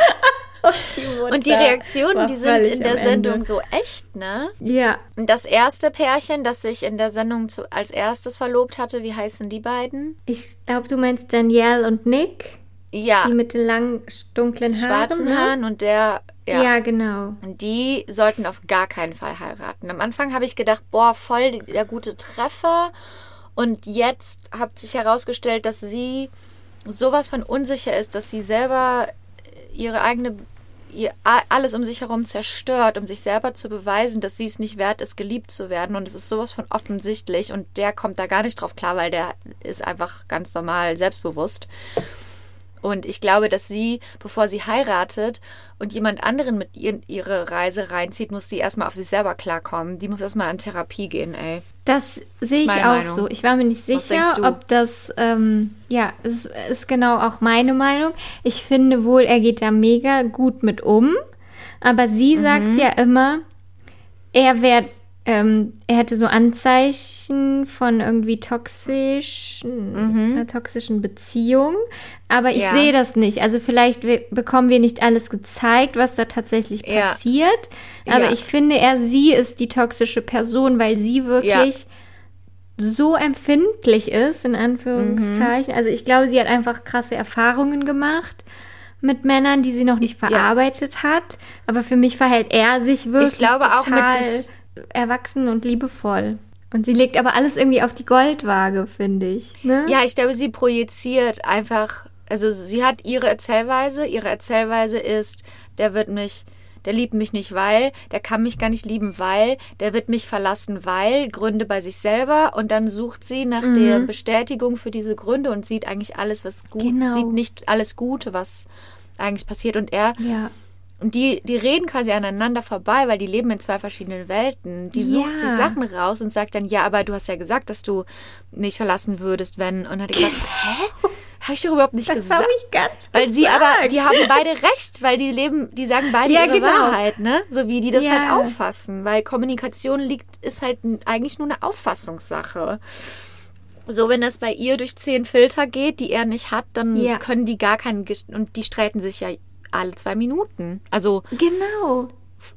Und die, Und die Reaktionen, die sind in der am Ende. Sendung so echt, ne? Ja, Und das erste Pärchen, das sich in der Sendung zu, als erstes verlobt hatte, wie heißen die beiden? ich glaube, du meinst Danielle und Nick, Ja, die mit den langen, dunklen Haaren. schwarzen? Haaren und der, Ja. ja. genau. Und Die sollten auf gar keinen Fall heiraten. Am Anfang habe ich gedacht, boah, voll der gute Treffer. Und jetzt hat sich herausgestellt, dass sie sowas von unsicher ist, dass sie selber ihre eigene, ihr alles um sich herum zerstört, um sich selber zu beweisen, dass sie es nicht wert ist, geliebt zu werden. Und es ist sowas von offensichtlich. Und der kommt da gar nicht drauf klar, weil der ist einfach ganz normal selbstbewusst. Und ich glaube, dass sie, bevor sie heiratet und jemand anderen mit ihr in ihre Reise reinzieht, muss sie erstmal auf sich selber klarkommen. Die muss erstmal in Therapie gehen, ey. Das sehe ich auch Meinung. so. Ich war mir nicht sicher, ob das, ähm, ja, es ist genau auch meine Meinung. Ich finde wohl, er geht da mega gut mit um. Aber sie Mhm. sagt ja immer, er wäre ähm, er hätte so Anzeichen von irgendwie toxischen, einer toxischen Beziehung. Aber ich Ja. sehe das nicht. Also vielleicht we- bekommen wir nicht alles gezeigt, was da tatsächlich Ja. passiert. Aber Ja. ich finde, er, sie ist die toxische Person, weil sie wirklich so empfindlich ist, in Anführungszeichen. Also ich glaube, sie hat einfach krasse Erfahrungen gemacht mit Männern, die sie noch nicht verarbeitet hat. Aber für mich verhält er sich wirklich glaube auch mit sich- erwachsen und liebevoll. Und sie legt aber alles irgendwie auf die Goldwaage, finde ich. Ne? Ja, ich glaube, sie projiziert einfach, also sie hat ihre Erzählweise. Ihre Erzählweise ist, der wird mich, der liebt mich nicht, weil, der kann mich gar nicht lieben, weil, der wird mich verlassen, weil, Gründe bei sich selber. Und dann sucht sie nach der Bestätigung für diese Gründe und sieht eigentlich alles, was gut, Genau. sieht nicht alles Gute, was eigentlich passiert. Und er Ja. Und die, die reden quasi aneinander vorbei, weil die leben in zwei verschiedenen Welten. Die sucht Ja. sich Sachen raus und sagt dann, ja, aber du hast ja gesagt, dass du mich verlassen würdest, wenn. Und dann hat gesagt, hä? Habe ich doch überhaupt nicht Das gesagt. habe ich gar nicht Weil sie aber, gesagt. die haben beide recht, weil die leben, die sagen beide Ja, ihre genau. Wahrheit, ne? So wie die das Ja. halt auffassen. Weil Kommunikation liegt, ist halt eigentlich nur eine Auffassungssache. So, wenn das bei ihr durch zehn Filter geht, die er nicht hat, dann Ja. können die gar keinen, und die streiten sich ja alle zwei Minuten. Also, Genau.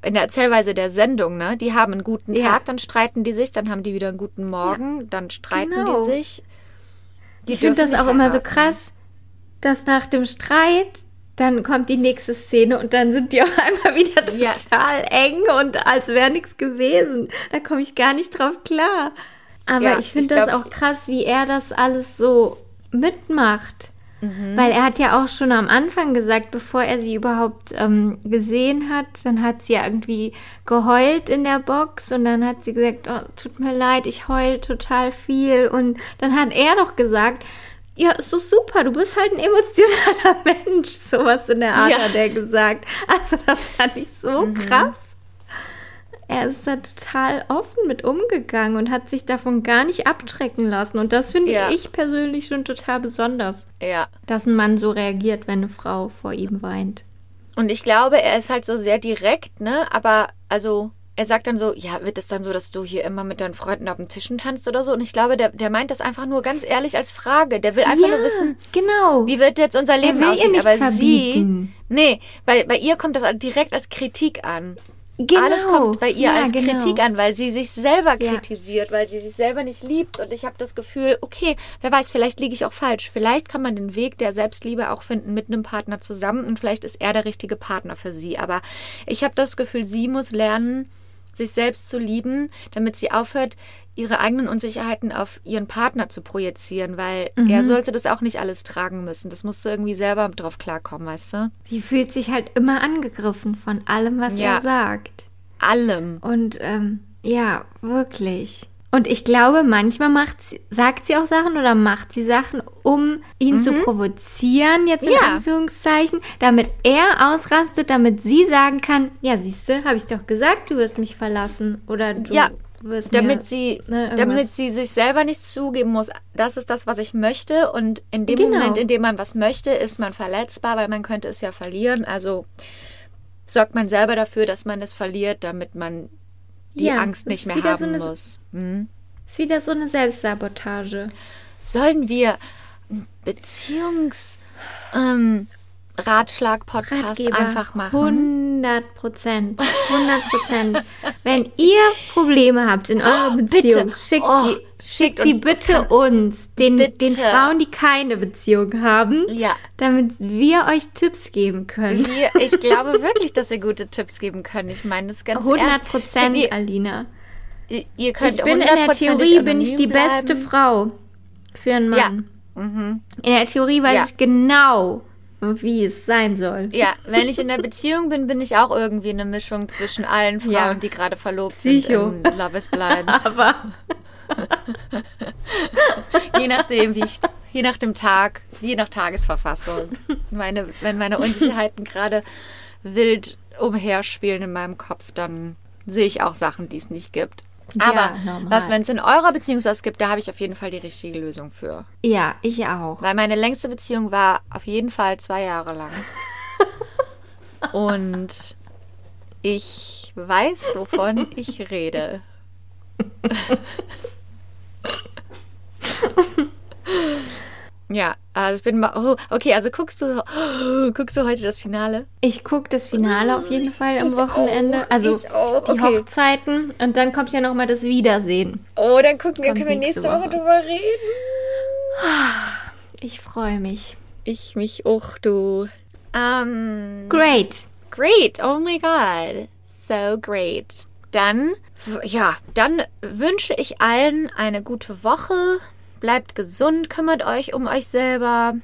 in der Erzählweise der Sendung, ne? Die haben einen guten Ja. Tag, dann streiten die sich, dann haben die wieder einen guten Morgen, dann streiten Genau. die sich. Die ich finde das auch immer so heiraten. krass, dass nach dem Streit dann kommt die nächste Szene und dann sind die auf einmal wieder Ja. total eng und als wäre nichts gewesen. Da komme ich gar nicht drauf klar. Aber Ja, ich finde das glaub- auch krass, wie er das alles so mitmacht. Mhm. Weil er hat ja auch schon am Anfang gesagt, bevor er sie überhaupt ähm, gesehen hat, dann hat sie ja irgendwie geheult in der Box und dann hat sie gesagt, oh, tut mir leid, ich heul total viel. Und dann hat er doch gesagt, ja, ist so super, du bist halt ein emotionaler Mensch. Sowas in der Art Ja. hat er gesagt. Also das fand ich so krass. Er ist da total offen mit umgegangen und hat sich davon gar nicht abschrecken lassen. Und das finde Ja. ich persönlich schon total besonders Ja. dass ein Mann so reagiert, wenn eine Frau vor ihm weint. Und ich glaube, er ist halt so sehr direkt, ne? Aber also, er sagt dann so, ja, wird es dann so, dass du hier immer mit deinen Freunden auf den Tischen tanzt oder so? Und ich glaube, der, der meint das einfach nur ganz ehrlich als Frage. Der will einfach nur wissen, genau. wie wird jetzt unser Leben aussehen? Aber verbieten. sie, nee, bei, bei ihr kommt das direkt als Kritik an. Genau. Alles kommt bei ihr Ja, als genau. Kritik an, weil sie sich selber Ja. kritisiert, weil sie sich selber nicht liebt. Und ich habe das Gefühl, okay, wer weiß, vielleicht liege ich auch falsch. Vielleicht kann man den Weg der Selbstliebe auch finden mit einem Partner zusammen und vielleicht ist er der richtige Partner für sie. Aber ich habe das Gefühl, sie muss lernen, sich selbst zu lieben, damit sie aufhört, ihre eigenen Unsicherheiten auf ihren Partner zu projizieren, weil Mhm. er sollte das auch nicht alles tragen müssen. Das musst du irgendwie selber drauf klarkommen, weißt du? Sie fühlt sich halt immer angegriffen von allem, was Ja. er sagt. Allem. Und ähm, ja, wirklich. Und ich glaube, manchmal macht sie, sagt sie auch Sachen oder macht sie Sachen, um ihn zu provozieren, jetzt in Mhm. Ja. Anführungszeichen, damit er ausrastet, damit sie sagen kann, ja, siehste, habe ich doch gesagt, du wirst mich verlassen. Oder du Ja, wirst damit mir, sie, ne, damit sie sich selber nicht zugeben muss, das ist das, was ich möchte. Und in dem Genau. Moment, in dem man was möchte, ist man verletzbar, weil man könnte es ja verlieren. Also sorgt man selber dafür, dass man es verliert, damit man die Ja, Angst nicht mehr haben so eine- muss. Mhm. Ist wieder so eine Selbstsabotage. Sollen wir einen Beziehungs ähm, Ratschlag-Podcast Ratgeber. einfach machen? 100 Prozent. 100 Prozent. Wenn ihr Probleme habt in eurer Oh, Beziehung, bitte. schickt, Oh, sie, schickt sie bitte uns, den, Bitte. den Frauen, die keine Beziehung haben, Ja. damit wir euch Tipps geben können. Wir, ich glaube wirklich, dass wir gute Tipps geben können. Ich meine das ganz 100 ernst. Prozent, Alina. ihr könnt Ich bin in der Theorie bin ich die beste bleiben. Frau für einen Ja. Mann. In der Theorie weiß Ja. ich genau, wie es sein soll. Ja, wenn ich in der Beziehung bin, bin ich auch irgendwie eine Mischung zwischen allen Frauen, Ja. die gerade verlobt Psycho. sind in Love is Blind. Aber je nachdem, wie ich, je nach dem Tag, je nach Tagesverfassung. Meine, wenn meine Unsicherheiten gerade wild umherspielen in meinem Kopf, dann sehe ich auch Sachen, die es nicht gibt. Ja, Aber normal. was, wenn es in eurer Beziehung was gibt, da habe ich auf jeden Fall die richtige Lösung für. ja, ich auch. Weil meine längste Beziehung war auf jeden Fall zwei Jahre lang. Und ich weiß, wovon ich rede. Ja, also ich bin mal. Oh, okay, also guckst du, oh, guckst du heute das Finale? Ich gucke das Finale auf jeden Fall am Wochenende. auch, also ich auch, die okay. Hochzeiten und dann kommt ja noch mal das Wiedersehen. Oh, dann gucken wir, können wir nächste Woche Woche. drüber reden. Ich freue mich. Ich mich auch, du. Ähm, Great. great. Oh my God. So great. Dann, ja, dann wünsche ich allen eine gute Woche. Bleibt gesund, kümmert euch um euch selber.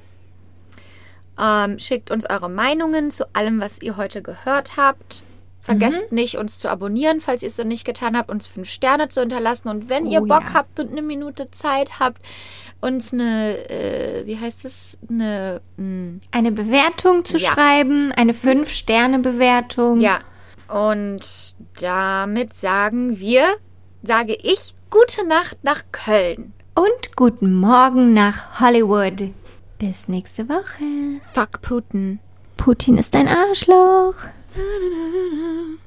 Ähm, schickt uns eure Meinungen zu allem, was ihr heute gehört habt. Vergesst nicht, uns zu abonnieren, falls ihr es noch nicht getan habt, uns fünf Sterne zu hinterlassen. Und wenn ihr Oh Bock ja. habt und eine Minute Zeit habt, uns eine, äh, wie heißt es, eine, mh, Eine Bewertung zu Ja. Mhm. schreiben, eine 5-Sterne-Bewertung. Ja, und damit sagen wir, sage ich, gute Nacht nach Köln. Und guten Morgen nach Hollywood. Bis nächste Woche. Fuck Putin. Putin ist ein Arschloch.